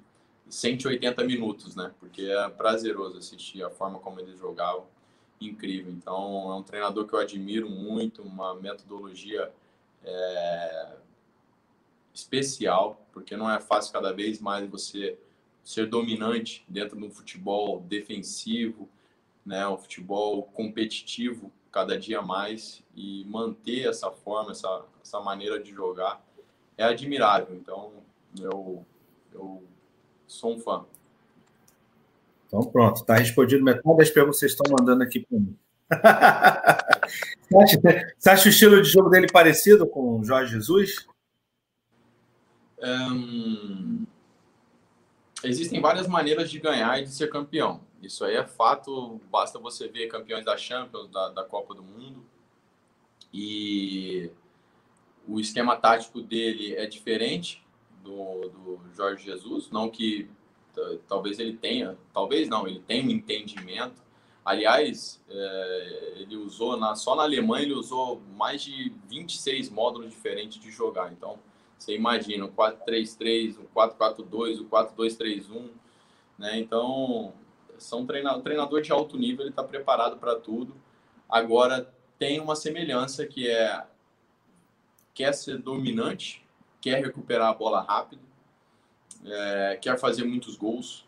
180 minutos, né? Porque é prazeroso assistir a forma como eles jogavam, incrível. Então, é um treinador que eu admiro muito, uma metodologia é, especial, porque não é fácil cada vez mais você ser dominante dentro de um futebol defensivo, né, um futebol competitivo cada dia mais e manter essa forma, essa, essa maneira de jogar é admirável. Então, eu, eu sou um fã. Então, pronto, está respondido metade das perguntas que vocês estão mandando aqui para mim. você, acha, você acha o estilo de jogo dele parecido com o Jorge Jesus? Existem várias maneiras de ganhar e de ser campeão. Isso aí é fato. Basta você ver campeões da Champions, da, da Copa do Mundo. E o esquema tático dele é diferente do, do Jorge Jesus. Não que talvez ele tenha, talvez não, ele tem um entendimento. Aliás, é, ele usou, na, só na Alemanha, ele usou mais de 26 módulos diferentes de jogar. Então, você imagina o 4-3-3, o 4-4-2, o 4-2-3-1, né? Então, são treinador, treinador de alto nível, ele está preparado para tudo. Agora, tem uma semelhança que é quer ser dominante, quer recuperar a bola rápido, é, quer fazer muitos gols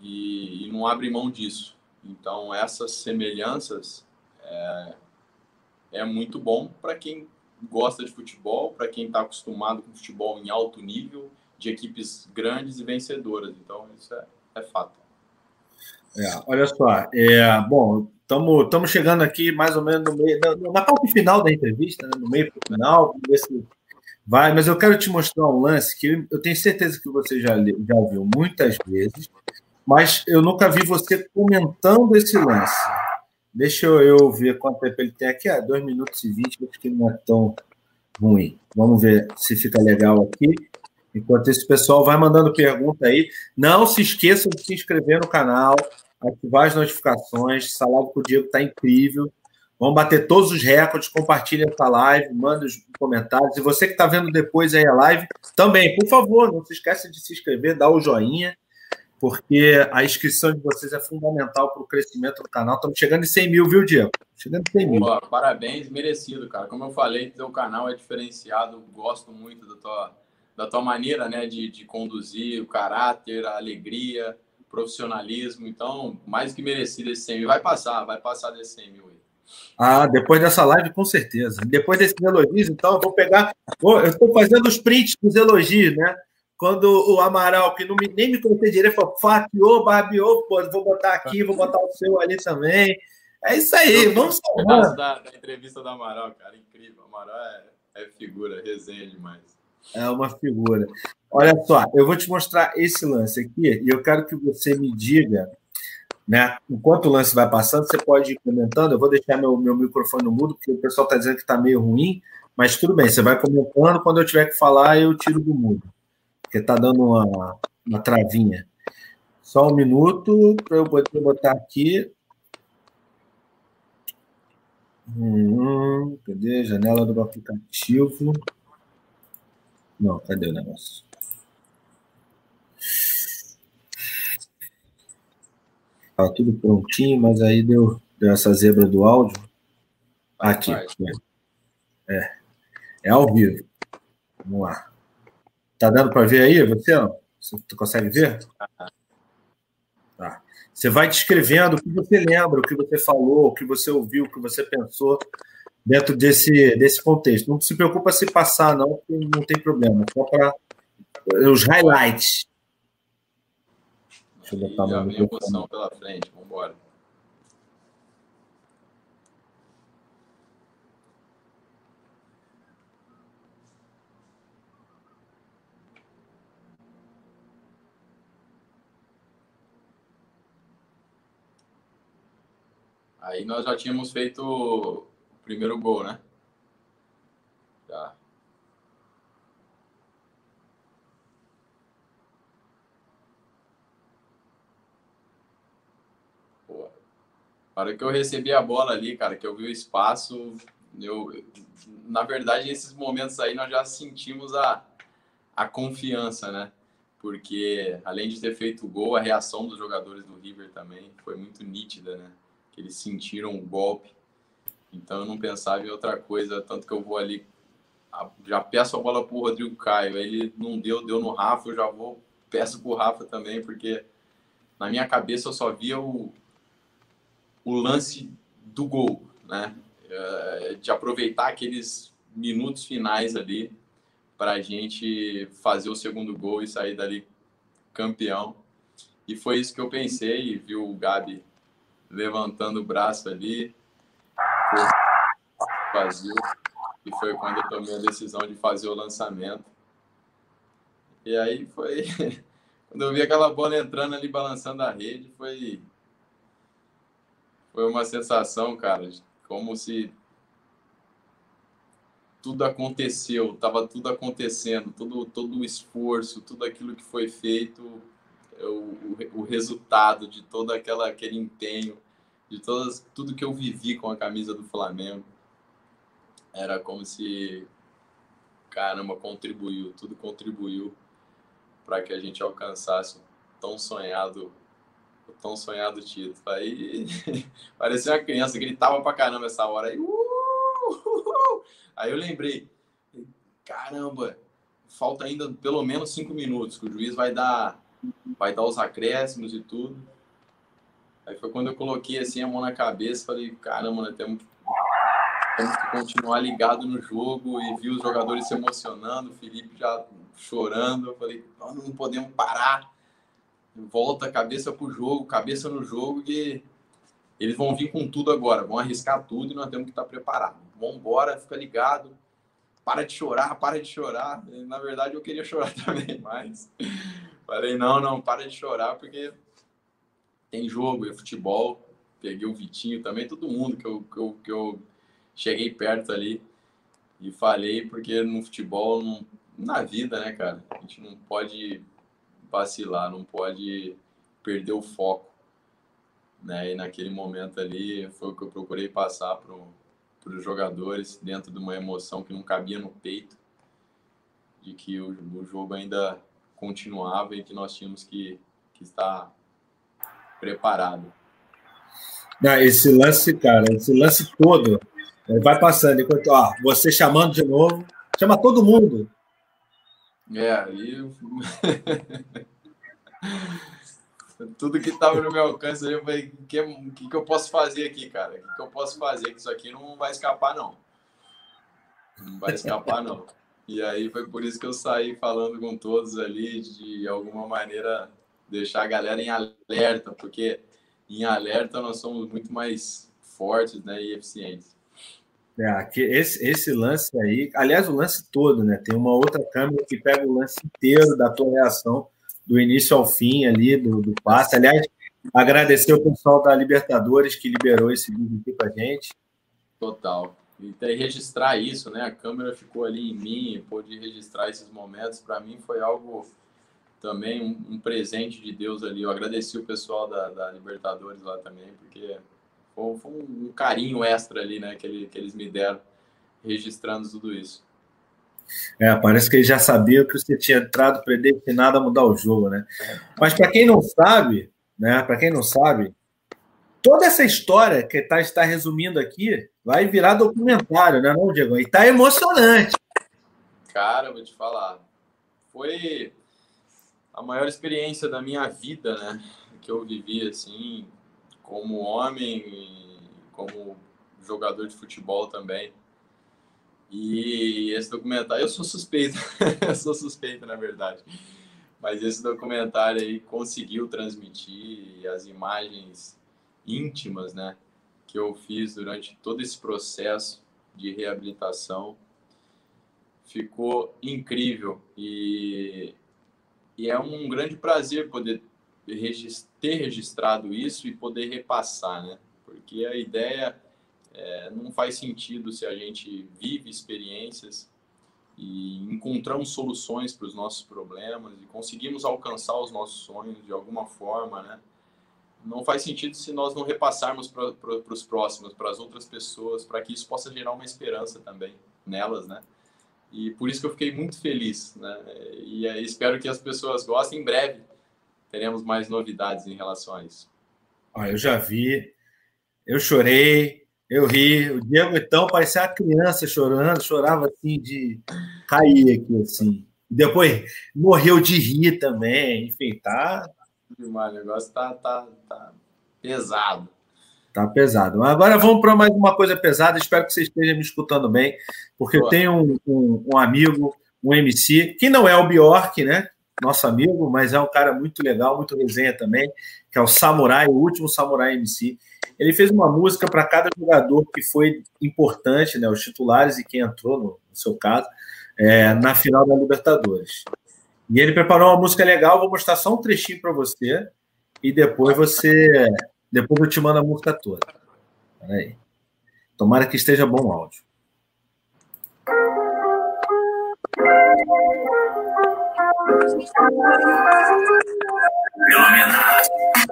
e, e, não abre mão disso. Então, essas semelhanças é, é muito bom para quem gosta de futebol, para quem está acostumado com futebol em alto nível, de equipes grandes e vencedoras. Então, isso é, é fato. É, olha só, é, bom, estamos chegando aqui mais ou menos no meio, na, na parte final da entrevista, né, no meio para final, ver se vai, mas eu quero te mostrar um lance que eu tenho certeza que você já, já viu muitas vezes, mas eu nunca vi você comentando esse lance. Deixa eu, ver quanto tempo ele tem aqui. Ah, 2 minutos e 20, acho que não é tão ruim. Vamos ver se fica legal aqui. Enquanto esse pessoal vai mandando pergunta aí. Não se esqueçam de se inscrever no canal, ativar as notificações. Live com o Diego está incrível. Vamos bater todos os recordes. Compartilhe essa live, manda os comentários. E você que está vendo depois aí a live, também, por favor, não se esqueça de se inscrever, dar o joinha porque a inscrição de vocês é fundamental para o crescimento do canal. Estamos chegando em 100 mil, viu, Diego? Chegando em 100 mil. Boa, parabéns, merecido, cara. Como eu falei, teu canal é diferenciado. Gosto muito da tua, da tua maneira né, de, de conduzir, o caráter, a alegria, profissionalismo. Então, mais que merecido esse 100 mil. Vai passar, vai passar desse 100 mil aí. Ah, depois dessa live, com certeza. Depois desses elogios, então, eu vou pegar. eu estou fazendo os prints dos elogios, né? Quando o Amaral, que não me, nem me conhecia direito, falou, fatiou, barbeou, pô, vou botar aqui, vou botar o seu ali também. É isso aí, Eu vamos salvar. Da, da entrevista do Amaral, cara, incrível. O Amaral é, é figura, resenha demais. É uma figura. Olha só, eu vou te mostrar esse lance aqui e eu quero que você me diga, né? Enquanto o lance vai passando, você pode ir comentando. Eu vou deixar meu, meu microfone no mudo, porque o pessoal está dizendo que está meio ruim, mas tudo bem, você vai comentando. Quando eu tiver que falar, eu tiro do mudo porque está dando uma, uma travinha. Só um minuto para eu poder botar aqui. Hum, cadê? Janela do aplicativo. Não, cadê o negócio? Estava tudo prontinho, mas aí deu, deu essa zebra do áudio. Aqui. É. É ao vivo. Vamos lá. Tá dando para ver aí, você? Você consegue ver? Tá. Você vai descrevendo o que você lembra, o que você falou, o que você ouviu, o que você pensou dentro desse, desse contexto. Não se preocupa se passar, não, não tem problema. Só para os highlights. Deixa eu botar já vem emoção pela frente, vamos embora. Aí nós já tínhamos feito o primeiro gol, né? Já. Pô. A hora que eu recebi a bola ali, cara, que eu vi o espaço, eu, na verdade, esses momentos aí nós já sentimos a, a confiança, né? Porque além de ter feito o gol, a reação dos jogadores do River também foi muito nítida, né? Eles sentiram o golpe. Então eu não pensava em outra coisa, tanto que eu vou ali já peço a bola pro Rodrigo Caio, ele não deu, deu no Rafa, eu já vou peço pro Rafa também, porque na minha cabeça eu só via o, o lance do gol, né? Eh, de aproveitar aqueles minutos finais ali para a gente fazer o segundo gol e sair dali campeão. E foi isso que eu pensei, viu o Gabi levantando o braço ali, vazio, e foi quando eu tomei a decisão de fazer o lançamento. E aí foi quando eu vi aquela bola entrando ali balançando a rede, foi foi uma sensação, cara, como se tudo aconteceu, estava tudo acontecendo, todo, todo o esforço, tudo aquilo que foi feito, o, o, o resultado de todo aquela, aquele empenho, de todas, tudo que eu vivi com a camisa do Flamengo, era como se, caramba, contribuiu, tudo contribuiu para que a gente alcançasse o tão sonhado o tão sonhado título. Aí parecia uma criança, gritava pra caramba essa hora. Aí, uh, aí eu lembrei, caramba, falta ainda pelo menos cinco minutos, que o juiz vai dar, vai dar os acréscimos e tudo. Aí foi quando eu coloquei assim a mão na cabeça, falei, caramba, nós temos, temos que continuar ligado no jogo e vi os jogadores se emocionando, o Felipe já chorando. Eu falei, nós não podemos parar volta cabeça pro jogo, cabeça no jogo, que eles vão vir com tudo agora, vão arriscar tudo e nós temos que estar preparados. Vamos embora, fica ligado, para de chorar, para de chorar. Na verdade, eu queria chorar também, mas falei, não, não, para de chorar, porque tem jogo, é futebol. Peguei o Vitinho também, todo mundo que eu, que eu, que eu cheguei perto ali e falei, porque no futebol, não, na vida, né, cara, a gente não pode vacilar, não pode perder o foco. Né? E naquele momento ali foi o que eu procurei passar para os jogadores, dentro de uma emoção que não cabia no peito, de que o, o jogo ainda continuava e que nós tínhamos que, que estar preparado. Não, esse lance, cara, esse lance todo vai passando. Enquanto, ó, você chamando de novo, chama todo mundo. É, aí. Tudo que estava no meu alcance, eu falei: o que, que, que eu posso fazer aqui, cara? O que, que eu posso fazer? Que isso aqui não vai escapar, não. Não vai escapar, não. E aí foi por isso que eu saí falando com todos ali, de alguma maneira deixar a galera em alerta, porque em alerta nós somos muito mais fortes né, e eficientes. É, que esse, esse lance aí, aliás, o lance todo, né? Tem uma outra câmera que pega o lance inteiro da tua reação, do início ao fim ali, do, do passe. Aliás, agradecer o pessoal da Libertadores que liberou esse vídeo aqui pra gente. Total. E registrar isso, né? A câmera ficou ali em mim, pôde registrar esses momentos. Para mim foi algo também um, um, presente de Deus ali. Eu agradeci o pessoal da, da Libertadores lá também, porque foi, foi um, carinho extra ali, né, que, ele, que eles me deram, registrando tudo isso. É, parece que ele já sabia que você tinha entrado predestinado a mudar o jogo, né? Mas para quem não sabe, né? Para quem não sabe, toda essa história que tá, está resumindo aqui vai virar documentário, né, não, Diego? E tá emocionante. Cara, vou te falar. Foi a maior experiência da minha vida, né? Que eu vivi assim, como homem como jogador de futebol também. E esse documentário, eu sou suspeito, eu sou suspeito na verdade, mas esse documentário aí conseguiu transmitir as imagens íntimas, né, que eu fiz durante todo esse processo de reabilitação. Ficou incrível e, e é um grande prazer poder ter registrado isso e poder repassar, né? Porque a ideia é, não faz sentido se a gente vive experiências e encontramos soluções para os nossos problemas e conseguimos alcançar os nossos sonhos de alguma forma, né? Não faz sentido se nós não repassarmos para os próximos, para as outras pessoas, para que isso possa gerar uma esperança também nelas, né? E por isso que eu fiquei muito feliz, né? E espero que as pessoas gostem. Em breve teremos mais novidades em relação a isso. Ah, eu já vi, eu chorei, eu ri. O Diego, então, parecia uma criança chorando, chorava assim de cair aqui, assim. Depois morreu de rir também. Enfim, tá. O negócio tá, tá, tá pesado. Tá pesado. Agora vamos para mais uma coisa pesada. Espero que você esteja me escutando bem, porque Boa. eu tenho um, um, um, amigo, um MC, que não é o Bjork, né? Nosso amigo, mas é um cara muito legal, muito resenha também, que é o Samurai, o último Samurai MC. Ele fez uma música para cada jogador que foi importante, né, os titulares e quem entrou, no, no seu caso, é, na final da Libertadores. E ele preparou uma música legal, vou mostrar só um trechinho para você e depois você, depois eu te mando a música toda. Peraí. Tomara que esteja bom o áudio. Iluminar,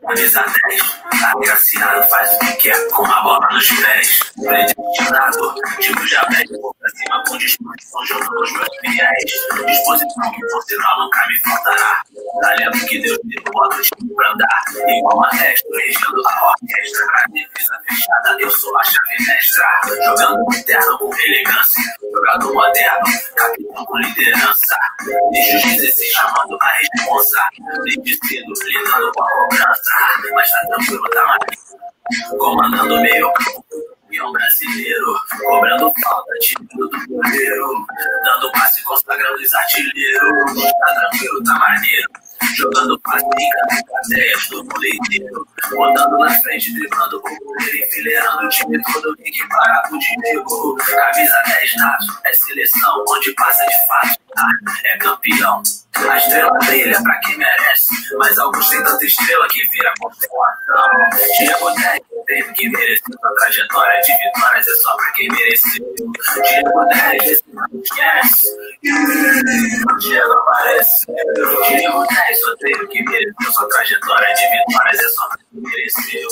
camisa 10, agraciado faz o que quer com a bola nos pés. Predestinado, tipo já pra cima com disposição, jogando os meus fiéis. Disposição que por sinal nunca me faltará. Talento que Deus me bota time pra andar. Igual maestro, regendo a orquestra. Na defesa fechada, eu sou a chave mestra. Jogando interno com elegância. Jogador moderno, capitão com liderança. Deixa os 16 chamando a responsa. Desde cedo, lidando com a cobrança. Mas tá tranquilo, tá mais. Comandando meio campeão brasileiro, cobrando falta, tirando do goleiro, dando passe, consagrando os artilheiros. Tá tranquilo, tá maneiro. Jogando passinha, ideias do mundo inteiro. Botando na frente, driblando o goleiro, enfileirando o time todo, tem que parar com o Diego. Camisa 10 nato, é seleção, onde passa de fato, é campeão. A estrela brilha pra quem merece, mas alguns têm tanta estrela que vira constelação. Diego 10 teve que merecer sua trajetória de vitórias, é só pra quem mereceu. Diego 10, esse não esquece. Diego apareceu. Diego 10 só teve que merecer sua trajetória de vitórias, é só pra quem mereceu.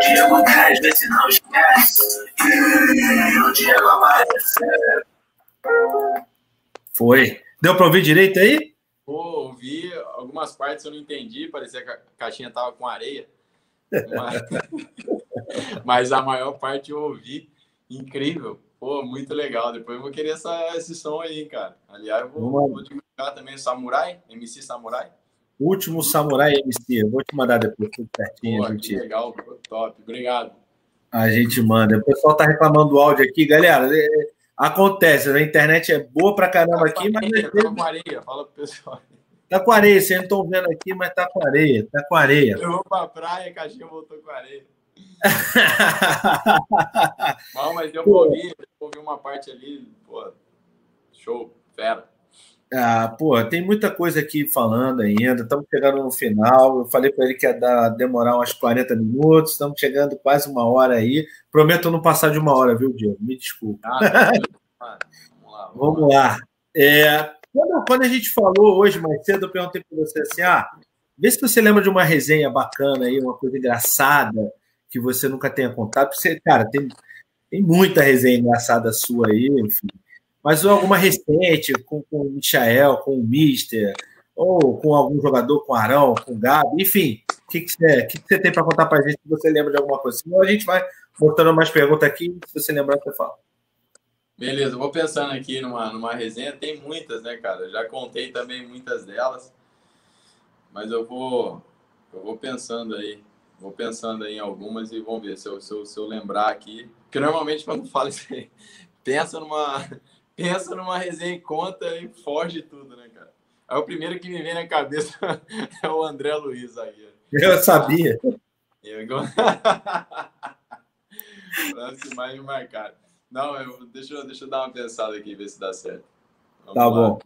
Diego 10, esse não esquece. Diego apareceu. Foi. Deu pra ouvir direito aí? Pô, ouvi algumas partes eu não entendi, parecia que a caixinha tava com areia. Mas, mas a maior parte eu ouvi. Incrível. Pô, muito legal. Depois eu vou querer essa, esse som aí, cara. Aliás, eu vou, vou divulgar também o Samurai, MC Samurai. Último Samurai MC. Eu vou te mandar depois tudo certinho. Pô, gente... legal, top. Obrigado. A gente manda. O pessoal tá reclamando do áudio aqui, galera. É, Acontece, a internet é boa pra caramba tá aqui, mas. Tá com areia, fala pro pessoal. Tá com areia, vocês não estão vendo aqui, mas tá com areia, tá com areia. Eu vou pra praia, a caixinha voltou com areia. Não, mas eu vou ouvir, eu vou ouvir uma parte ali, pô, show, fera. Ah, pô, tem muita coisa aqui falando ainda. Estamos chegando no final. Eu falei para ele que ia dar, demorar uns 40 minutos. Estamos chegando quase uma hora aí. Prometo não passar de uma hora, viu, Diego? Me desculpe. Ah, vamos lá. Vamos lá. É, quando, a gente falou hoje mais cedo, eu perguntei para você assim: ah, vê se você lembra de uma resenha bacana aí, uma coisa engraçada que você nunca tenha contado. Porque, cara, tem, tem muita resenha engraçada sua aí, enfim mas alguma recente com, com o Michael, com o Mister, ou com algum jogador, com o Arão, com o Gabi, enfim, o que, que, você, que, que você tem para contar para a gente se você lembra de alguma coisa? Senão a gente vai botando mais perguntas aqui, se você lembrar, você fala. Beleza, vou pensando aqui numa, numa resenha, tem muitas, né, cara? Eu já contei também muitas delas, mas eu vou, eu vou pensando aí, vou pensando aí em algumas e vamos ver se eu, se eu, se eu lembrar aqui. Porque normalmente quando falo isso aí, pensa numa, pensa numa resenha e conta e foge tudo, né, cara? É o primeiro que me vem na cabeça é o André Luiz aí. Eu sabia. Eu... Lance mais de marcar. Não, eu, deixa, eu, deixa eu dar uma pensada aqui, ver se dá certo. Vamos tá lá. bom.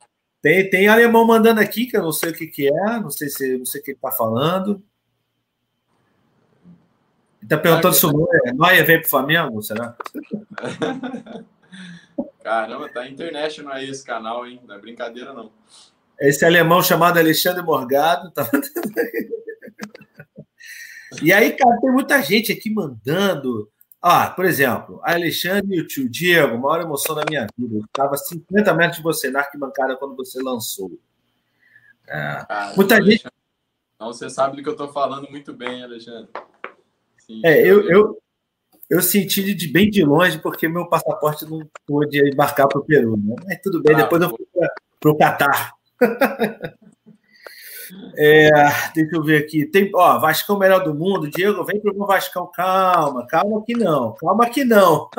Tem, tem alemão mandando aqui, que eu não sei o que, que é, não sei se não sei o que ele está falando. Ele está perguntando se o Noia, Noia vem para o Flamengo, será? Caramba, tá international aí esse canal, hein? Não é brincadeira, não. Esse alemão chamado Alexandre Morgado. Tá... e aí, cara, tem muita gente aqui mandando. Ah, por exemplo, Alexandre e o tio Diego, maior emoção da minha vida. Eu estava 50 metros de você na arquibancada quando você lançou. É, muita gente. Então você sabe do que eu estou falando muito bem, Alexandre. Sim, é, eu, eu, eu senti de bem de longe, porque meu passaporte não pôde embarcar para o Peru. Né? Mas tudo bem, ah, depois eu fui para o Catar. é, deixa eu ver aqui. Tem, ó, Vascão melhor do mundo. Diego, vem para o Vascão. Calma, calma que não. Calma que não.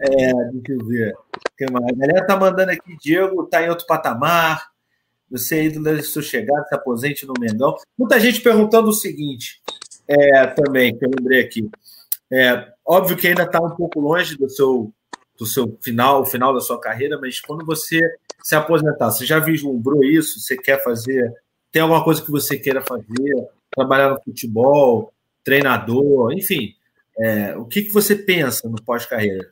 é, deixa eu ver. A galera tá mandando aqui, Diego tá em outro patamar. Você é ídolo da sua chegada, se aposente no Mengão. Muita gente perguntando o seguinte: é, também, que eu lembrei aqui. É, óbvio que ainda está um pouco longe do seu, do seu final, final da sua carreira, mas quando você se aposentar, você já vislumbrou isso? Você quer fazer? Tem alguma coisa que você queira fazer? Trabalhar no futebol, treinador, enfim. É, o que, que você pensa no pós-carreira?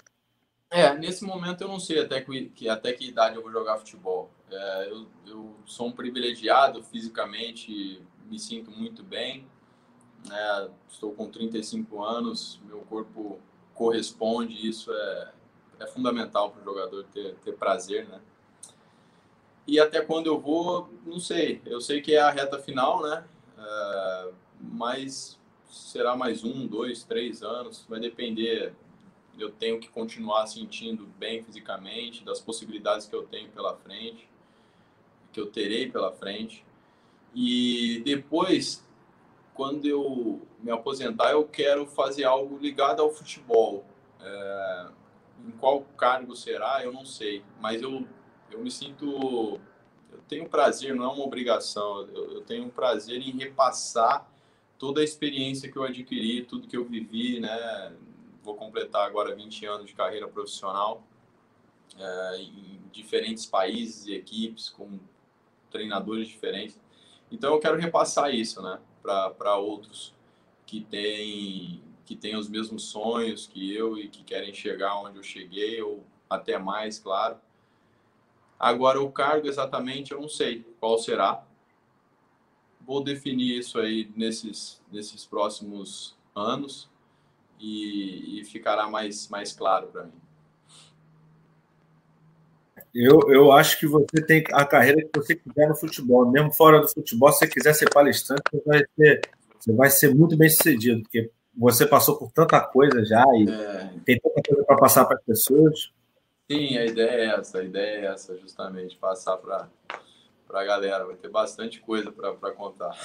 É, nesse momento eu não sei até que, até que idade eu vou jogar futebol. É, eu, eu sou um privilegiado fisicamente, me sinto muito bem né? Estou com 35 anos, meu corpo corresponde, isso é, é fundamental para o jogador ter, ter prazer, né? E até quando eu vou, não sei. Eu sei que é a reta final, né? É, mas será mais um, dois, três anos. Vai depender. Eu tenho que continuar sentindo bem fisicamente, das possibilidades que eu tenho pela frente, que eu terei pela frente. E depois quando eu me aposentar, eu quero fazer algo ligado ao futebol. É, em qual cargo será, eu não sei. Mas eu, eu me sinto. Eu tenho prazer, não é uma obrigação. Eu, eu tenho prazer em repassar toda a experiência que eu adquiri, tudo que eu vivi, né? Vou completar agora 20 anos de carreira profissional é, em diferentes países e equipes, com treinadores diferentes. Então eu quero repassar isso, né? Para outros que têm que têm os mesmos sonhos que eu e que querem chegar onde eu cheguei ou até mais, claro. Agora o cargo exatamente eu não sei qual será. Vou definir isso aí nesses nesses próximos anos e, e ficará mais mais claro para mim. Eu, eu acho que você tem a carreira que você quiser no futebol. Mesmo fora do futebol, se você quiser ser palestrante, você vai ser, você vai ser muito bem sucedido, porque você passou por tanta coisa já e é. tem tanta coisa para passar para as pessoas. Sim, a ideia é essa, a ideia é essa, justamente, passar para a galera. Vai ter bastante coisa para contar.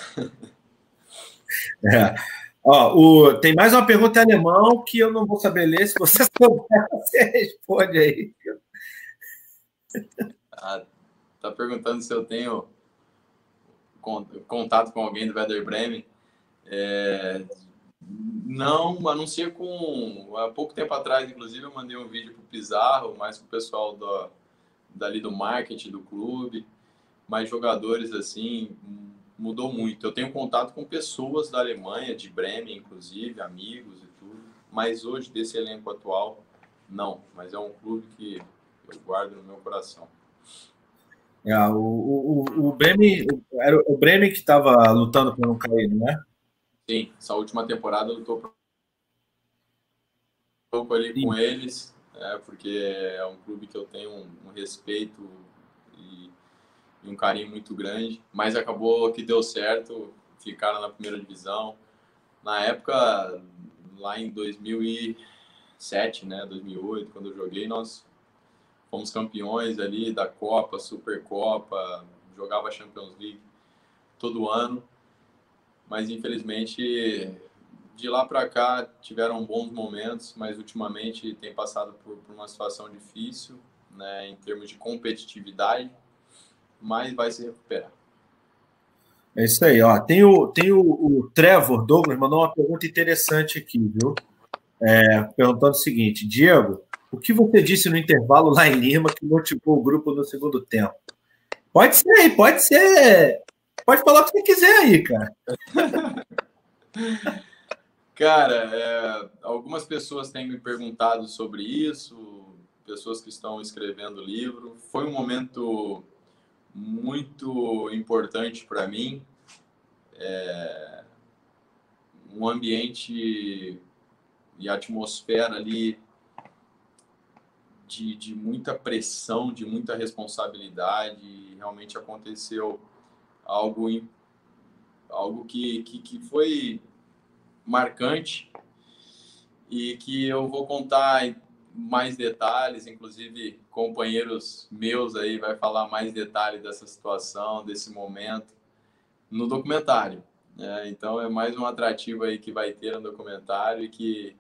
É. Ó, o, tem mais uma pergunta em alemão que eu não vou saber ler. Se você souber, você responde aí. Ah, tá perguntando se eu tenho contato com alguém do Werder Bremen. É, não, a não ser com. Há pouco tempo atrás, inclusive, eu mandei um vídeo para o Pizarro, mais com o pessoal do, dali do marketing do clube, mais jogadores assim, mudou muito. Eu tenho contato com pessoas da Alemanha, de Bremen, inclusive, amigos e tudo, mas hoje, desse elenco atual, não. Mas é um clube que eu guardo no meu coração. É, o, o, o Bremen, era o Bremen que estava lutando para não cair, não é? Sim, essa última temporada lutou um pouco ali Sim. com eles, é, porque é um clube que eu tenho um, um respeito e, e, um carinho muito grande, mas acabou que deu certo, ficaram na primeira divisão. Na época, lá em 2007, né, 2008, quando eu joguei, nós fomos campeões ali da Copa, Supercopa, jogava Champions League todo ano, mas infelizmente de lá para cá tiveram bons momentos, mas ultimamente tem passado por, por, uma situação difícil, né, em termos de competitividade, mas vai se recuperar. É isso aí, ó. Tem o, tem o, o Trevor Douglas mandou uma pergunta interessante aqui, viu? É, perguntando o seguinte: Diego, o que você disse no intervalo lá em Lima que motivou o grupo no segundo tempo? Pode ser, pode ser. Pode falar o que você quiser aí, cara. Cara, é, algumas pessoas têm me perguntado sobre isso, pessoas que estão escrevendo livro. Foi um momento muito importante para mim. É, um ambiente e atmosfera ali de, de muita pressão, de muita responsabilidade. Realmente aconteceu algo, algo que, que, que foi marcante e que eu vou contar mais detalhes, inclusive companheiros meus aí vai falar mais detalhes dessa situação, desse momento no documentário. Né? Então é mais um atrativo aí que vai ter no documentário e que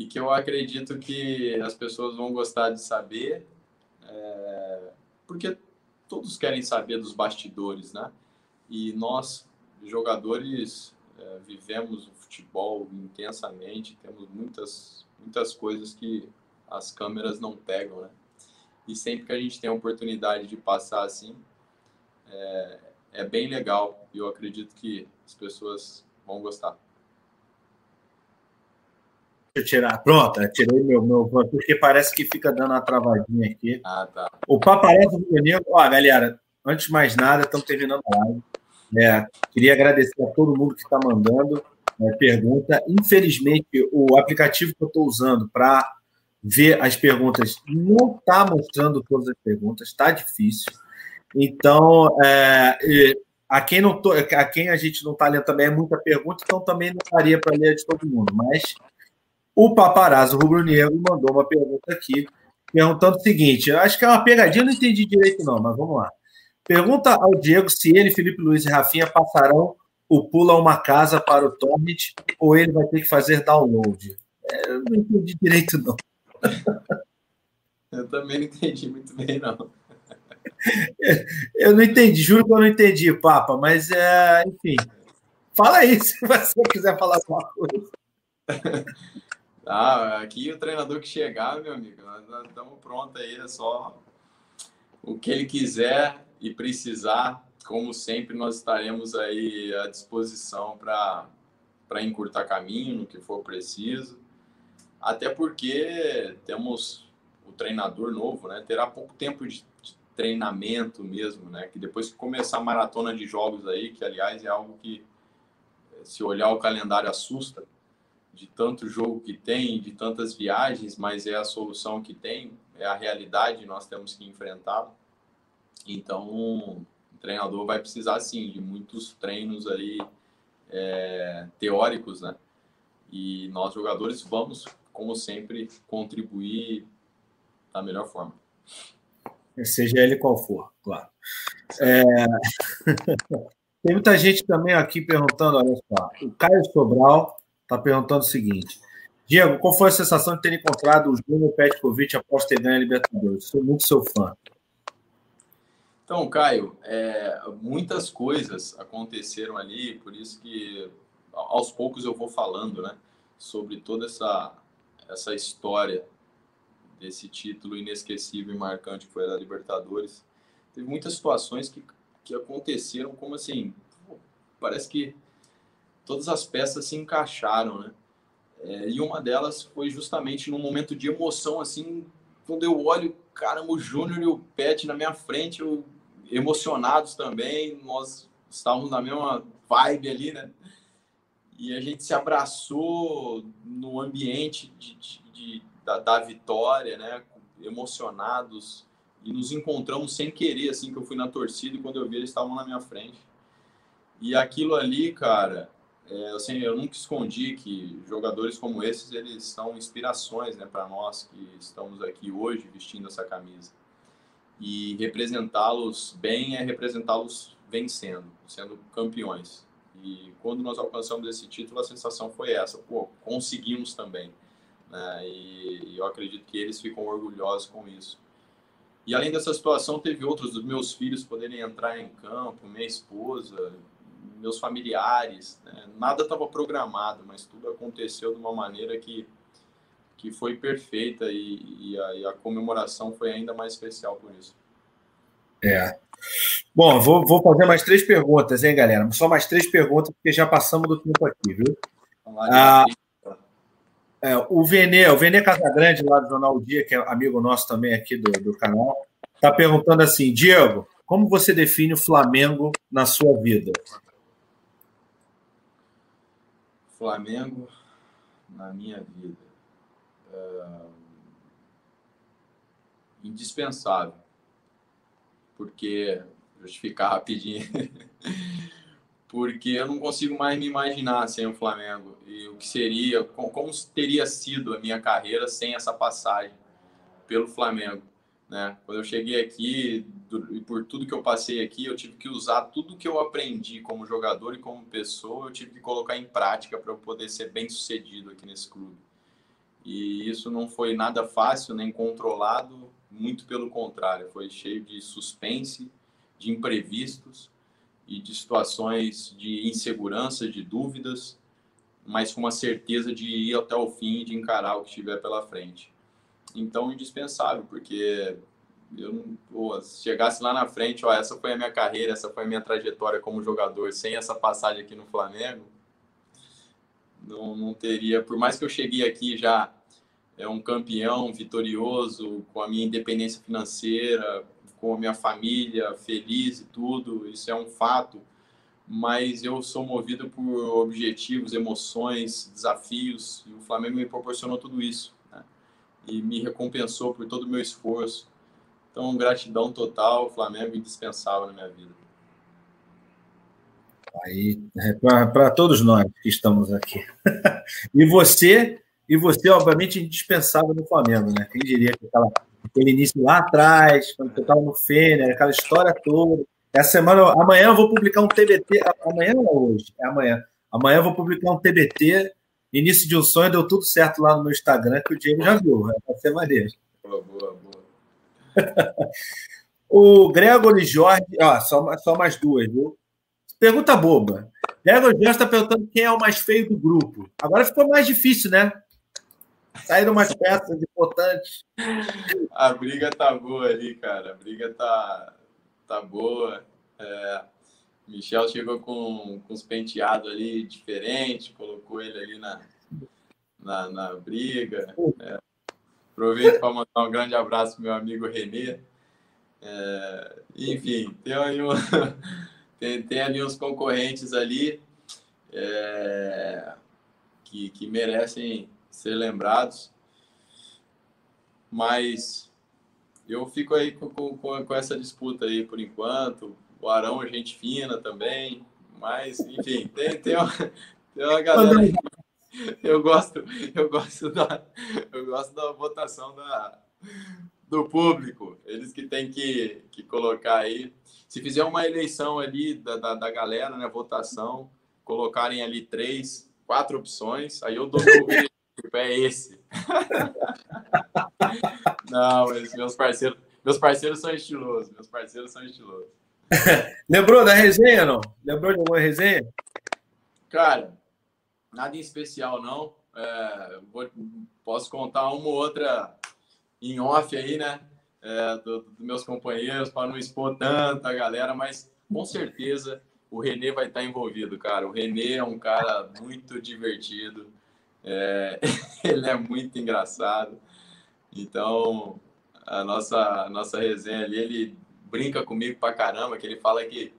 e que eu acredito que as pessoas vão gostar de saber, é, porque todos querem saber dos bastidores, né? E nós jogadores é, vivemos o futebol intensamente, temos muitas, muitas coisas que as câmeras não pegam, né? E sempre que a gente tem a oportunidade de passar assim, é, é bem legal e eu acredito que as pessoas vão gostar. Deixa eu tirar. Pronto, tirei meu, meu porque parece que fica dando uma travadinha aqui. Ah, tá. O paparazzo do Nego. Ó, galera, antes de mais nada, estamos terminando a live. É, queria agradecer a todo mundo que está mandando é, pergunta. Infelizmente, o aplicativo que eu estou usando para ver as perguntas não está mostrando todas as perguntas, está difícil. Então, é, a quem não tô, a quem a gente não está lendo também é muita pergunta, então também não estaria para ler de todo mundo. Mas o paparazzo rubro-negro mandou uma pergunta aqui, perguntando o seguinte: acho que é uma pegadinha, não entendi direito, não, mas vamos lá. Pergunta ao Diego se ele, Felipe Luiz e Rafinha passarão o Pula uma Casa para o Torrent ou ele vai ter que fazer download. É, eu não entendi direito, não. Eu também não entendi muito bem, não. Eu não entendi, juro que eu não entendi, Papa, mas é, enfim. Fala aí se você quiser falar alguma coisa. Ah, aqui o treinador que chegar, meu amigo, nós estamos prontos aí, é só o que ele quiser e precisar, como sempre, nós estaremos aí à disposição para encurtar caminho no que for preciso. Até porque temos o treinador novo, né? Terá pouco tempo de, de treinamento mesmo, né? Que depois que começar a maratona de jogos aí, que aliás é algo que, se olhar o calendário, assusta, de tanto jogo que tem, de tantas viagens, mas é a solução que tem, é a realidade, nós temos que enfrentá-la. Então, o treinador vai precisar, sim, de muitos treinos aí é, teóricos, né? E nós, jogadores, vamos, como sempre, contribuir da melhor forma. Seja ele qual for, claro. É... Tem muita gente também aqui perguntando, olha só, o Caio Sobral está perguntando o seguinte, Diego, qual foi a sensação de ter encontrado o Júnior Petkovic após ter ganho a Libertadores? Sou muito seu fã. Então, Caio, é, muitas coisas aconteceram ali, por isso que aos poucos eu vou falando, né, sobre toda essa essa história desse título inesquecível e marcante que foi da Libertadores. Teve muitas situações que, que aconteceram como assim, parece que todas as peças se encaixaram, né? É, e uma delas foi justamente num momento de emoção, assim, quando eu olho, caramba, o Júnior e o Pet na minha frente, eu emocionados também, nós estávamos na mesma vibe ali, né? E a gente se abraçou no ambiente de, de, de da, da, vitória, né? Emocionados e nos encontramos sem querer, assim, que eu fui na torcida e quando eu vi eles estavam na minha frente. E aquilo ali, cara, é, assim, eu nunca escondi que jogadores como esses, eles são inspirações, né, para nós que estamos aqui hoje vestindo essa camisa e representá-los bem é representá-los vencendo, sendo campeões. E quando nós alcançamos esse título, a sensação foi essa: pô, conseguimos também. Né? E, e eu acredito que eles ficam orgulhosos com isso. E além dessa situação, teve outros dos meus filhos poderem entrar em campo, minha esposa, meus familiares. Né? Nada estava programado, mas tudo aconteceu de uma maneira que que foi perfeita e, e, a, e, a, comemoração foi ainda mais especial por isso. É. Bom, vou, vou fazer mais três perguntas, hein, galera? Só mais três perguntas, porque já passamos do tempo aqui, viu? Ah, é, o Venê, o Venê Casagrande, lá do Jornal o Dia, que é amigo nosso também aqui do, do canal, está perguntando assim: Diego, como você define o Flamengo na sua vida? Flamengo na minha vida. É... Indispensável. Porque, justificar rapidinho, porque eu não consigo mais me imaginar sem o Flamengo e o que seria, como teria sido a minha carreira sem essa passagem pelo Flamengo. Né? Quando eu cheguei aqui, e por tudo que eu passei aqui, eu tive que usar tudo que eu aprendi como jogador e como pessoa, eu tive que colocar em prática para eu poder ser bem sucedido aqui nesse clube. E isso não foi nada fácil nem controlado, muito pelo contrário, foi cheio de suspense, de imprevistos e de situações de insegurança, de dúvidas, mas com uma certeza de ir até o fim e de encarar o que estiver pela frente. Então, indispensável, porque eu não, pô, se chegasse lá na frente, ó, essa foi a minha carreira, essa foi a minha trajetória como jogador, sem essa passagem aqui no Flamengo, não, não teria, por mais que eu cheguei aqui já é um campeão vitorioso, com a minha independência financeira, com a minha família feliz e tudo, isso é um fato, mas eu sou movido por objetivos, emoções, desafios, e o Flamengo me proporcionou tudo isso? E me recompensou por todo o meu esforço. Então, gratidão total, Flamengo indispensável na minha vida. Aí, é para todos nós que estamos aqui. e você, e você, obviamente, indispensável no Flamengo, né? Quem diria que aquela aquele início lá atrás, quando você estava no Fener, aquela história toda. Essa semana, amanhã eu vou publicar um TBT. Amanhã ou hoje? É amanhã. Amanhã eu vou publicar um TBT. Início de um sonho, deu tudo certo lá no meu Instagram, que o Diego já viu. Vai ser maneiro. Boa, boa, boa. o Gregory Jorge. Ó, só, só mais duas, viu? Pergunta boba. Gregory Jorge está perguntando quem é o mais feio do grupo. Agora ficou mais difícil, né? Saíram umas peças importantes. A briga tá boa ali, cara. A briga tá, tá boa. É, Michel chegou com, com os penteados ali diferentes, colocou ele ali na, na, na briga. É, aproveito para mandar um grande abraço pro meu amigo Renê. É, enfim, tem, aí um, tem, tem ali uns concorrentes ali é, que, que merecem ser lembrados. Mas eu fico aí com, com, com essa disputa aí por enquanto. O Arão é gente fina também. Mas, enfim, tem, tem, uma, tem uma galera. Eu gosto, eu gosto da, eu gosto da votação da, do público. Eles que têm que, que colocar aí. Se fizer uma eleição ali da, da, da galera, né? Votação, colocarem ali três, quatro opções, aí eu dou meu tipo, é esse. Não, meus parceiros, meus parceiros são estilosos, meus parceiros são estilosos. Lembrou da resenha, não? Lembrou de alguma resenha? Cara, nada em especial, não. É, vou, posso contar uma ou outra em off aí, né? É, dos do meus companheiros, para não expor tanta galera, mas com certeza o Renê vai estar envolvido, cara. O Renê é um cara muito divertido. É, ele é muito engraçado. Então, a nossa, a nossa resenha ali, ele brinca comigo pra caramba, que ele fala que,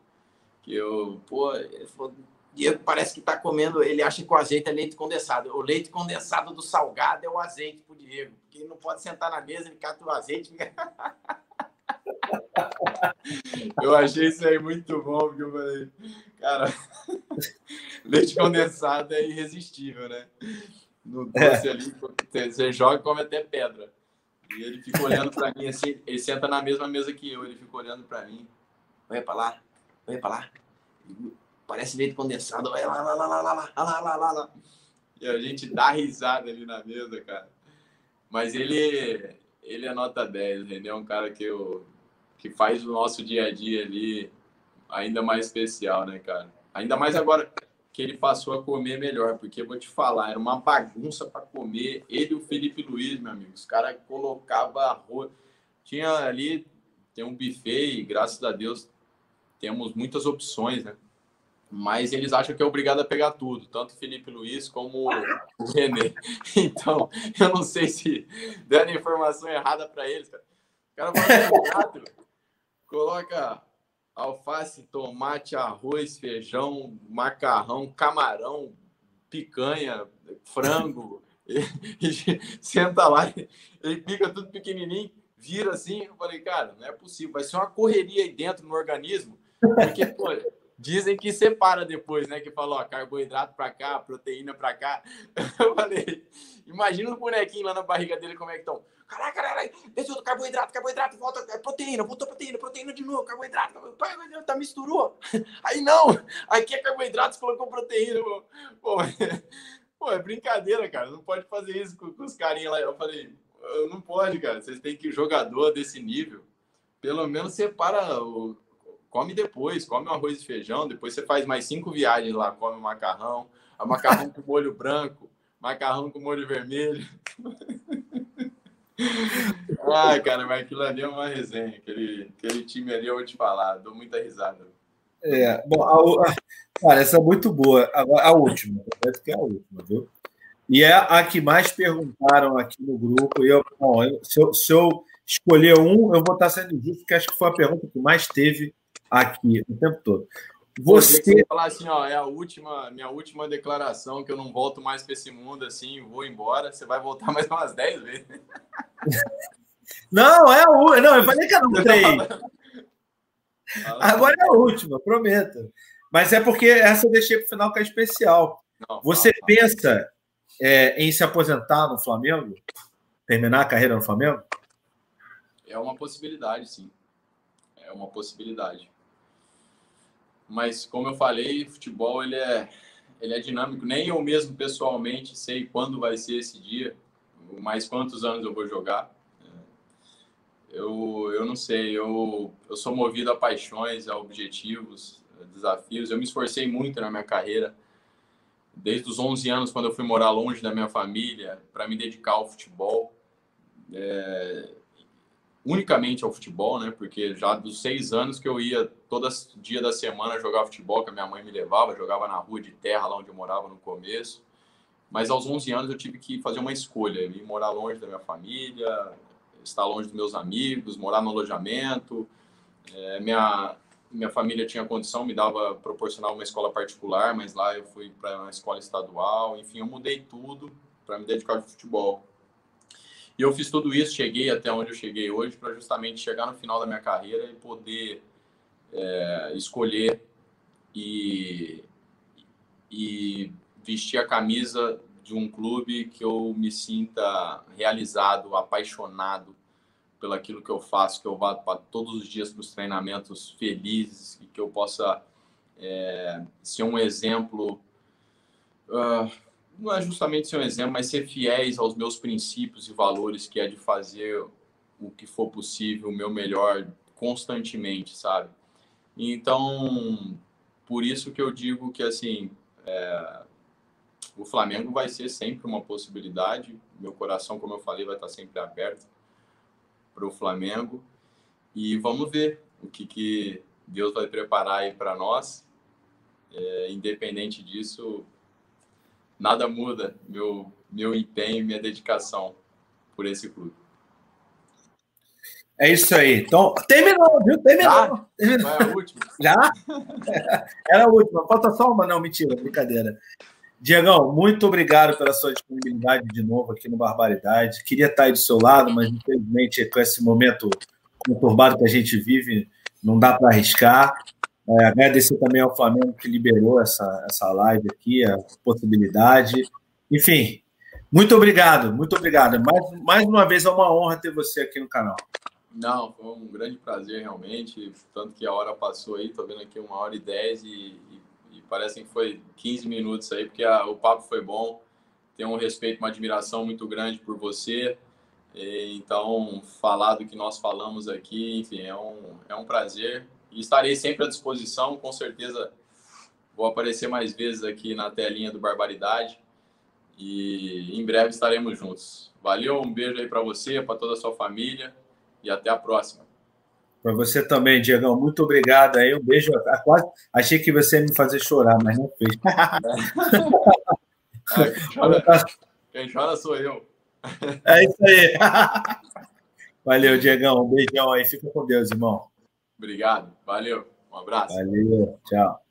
que eu, pô, ele falou, Diego parece que tá comendo, ele acha que o azeite é leite condensado. O leite condensado do salgado é o azeite pro Diego, porque ele não pode sentar na mesa, ele cata o azeite. Eu achei isso aí muito bom, porque eu falei, cara, leite condensado é irresistível, né? No doce é. ali, você joga e come até pedra. E ele fica olhando para mim assim, ele senta na mesma mesa que eu, ele fica olhando para mim. Olha para lá, olha para lá. Parece leite condensado, olha lá, lá, lá, lá, lá, lá, lá, lá, lá. E a gente dá risada ali na mesa, cara. Mas ele, ele é nota 10, ele é um cara que, eu, que faz o nosso dia a dia ali ainda mais especial, né, cara? Ainda mais agora que ele passou a comer melhor, porque vou te falar, era uma bagunça para comer. Ele e o Felipe Luiz, meu amigo, os caras colocavam arroz. Tinha ali, tem um buffet e graças a Deus temos muitas opções, né? mas eles acham que é obrigado a pegar tudo, tanto o Felipe Luiz como o René. Então, eu não sei se dando informação errada para eles. Cara. O cara vai coloca alface, tomate, arroz, feijão, macarrão, camarão, picanha, frango, e, e senta lá, ele pica tudo pequenininho, vira assim. Eu falei, cara, não é possível, vai ser uma correria aí dentro no organismo, porque, pô, Dizem que separa depois, né? Que falou, ó, carboidrato para cá, proteína para cá. Eu falei, imagina o bonequinho lá na barriga dele como é que estão. Caraca, caralho, desceu carboidrato, carboidrato, volta, é proteína, voltou proteína, proteína de novo, carboidrato, carboidrato, tá misturou. Aí não, aqui é carboidrato, você colocou proteína. Pô, pô, é brincadeira, cara, não pode fazer isso com, com os carinhas lá. Eu falei, não pode, cara, vocês têm que jogador desse nível, pelo menos separa o come depois, come o arroz e feijão, depois você faz mais cinco viagens lá, come o macarrão, a macarrão com molho branco, macarrão com molho vermelho. Ai, cara, mas aquilo ali é uma resenha. Aquele, aquele time ali, eu vou te falar, dou muita risada. É, bom, a, a, cara, essa é muito boa. Agora, a última, parece que é a última, viu? E é a que mais perguntaram aqui no grupo. Eu, bom, eu, se, eu, se eu escolher um, eu vou estar sendo justo, porque acho que foi a pergunta que mais teve aqui o tempo todo. Você, falar assim, ó, é a última, minha última declaração que eu não volto mais para esse mundo assim, vou embora. Você vai voltar mais umas 10 vezes. Não, é a última. Não, eu falei que era um três. Agora é a última, prometo. Mas é porque essa eu deixei para o final que é especial. Não, você não, pensa é, em se aposentar no Flamengo? Terminar a carreira no Flamengo? É uma possibilidade, sim. É uma possibilidade. Mas como eu falei, futebol ele é ele é dinâmico. Nem eu mesmo pessoalmente sei quando vai ser esse dia, mais quantos anos eu vou jogar. Eu, eu não sei, eu, eu sou movido a paixões, a objetivos, a desafios. Eu me esforcei muito na minha carreira, desde os 11 anos, quando eu fui morar longe da minha família, para me dedicar ao futebol. É, unicamente ao futebol, né? Porque já dos seis anos que eu ia todo dia da semana jogar futebol, que a minha mãe me levava, jogava na rua de terra, lá onde eu morava no começo. Mas aos 11 anos eu tive que fazer uma escolha, ir morar longe da minha família, estar longe dos meus amigos, morar no alojamento. É, minha minha família tinha condição, me dava proporcionar uma escola particular, mas lá eu fui para uma escola estadual. Enfim, eu mudei tudo para me dedicar ao futebol. E eu fiz tudo isso, cheguei até onde eu cheguei hoje, para justamente chegar no final da minha carreira e poder é, escolher e, e vestir a camisa de um clube que eu me sinta realizado, apaixonado pelo aquilo que eu faço, que eu vá para todos os dias para os treinamentos felizes e que eu possa é, ser um exemplo. Uh, não é justamente ser um exemplo, mas ser fiéis aos meus princípios e valores, que é de fazer o que for possível, o meu melhor constantemente, sabe? Então, por isso que eu digo que, assim, é, o Flamengo vai ser sempre uma possibilidade. Meu coração, como eu falei, vai estar sempre aberto para o Flamengo. E vamos ver o que, que Deus vai preparar aí para nós. É, independente disso, nada muda meu, meu empenho, minha dedicação por esse clube. É isso aí. Então, terminou, viu? Terminou. Já? terminou. A última. Já? Era a última. Falta só uma, não, mentira, brincadeira. Diegão, muito obrigado pela sua disponibilidade de novo aqui no Barbaridade. Queria estar aí do seu lado, mas infelizmente com esse momento conturbado que a gente vive, não dá para arriscar. É, agradecer também ao Flamengo que liberou essa, essa live aqui, a possibilidade. Enfim, muito obrigado, muito obrigado. Mais, mais uma vez é uma honra ter você aqui no canal. Não, foi um grande prazer realmente, tanto que a hora passou aí, tô vendo aqui uma hora e dez e, e, e parece que foi 15 minutos aí, porque a, o papo foi bom, tenho um respeito, uma admiração muito grande por você, e, então falar do que nós falamos aqui, enfim, é um, é um prazer e estarei sempre à disposição, com certeza vou aparecer mais vezes aqui na telinha do Barbaridade e em breve estaremos juntos. Valeu, um beijo aí para você, para toda a sua família e até a próxima. Para você também, Diegão. Muito obrigado aí. Um beijo. Quase, achei que você ia me fazer chorar, mas não fez. Ah, quem, chora, quem chora sou eu. É isso aí. Valeu, Diegão. Um beijão aí. Fica com Deus, irmão. Obrigado. Valeu. Um abraço. Valeu. Tchau.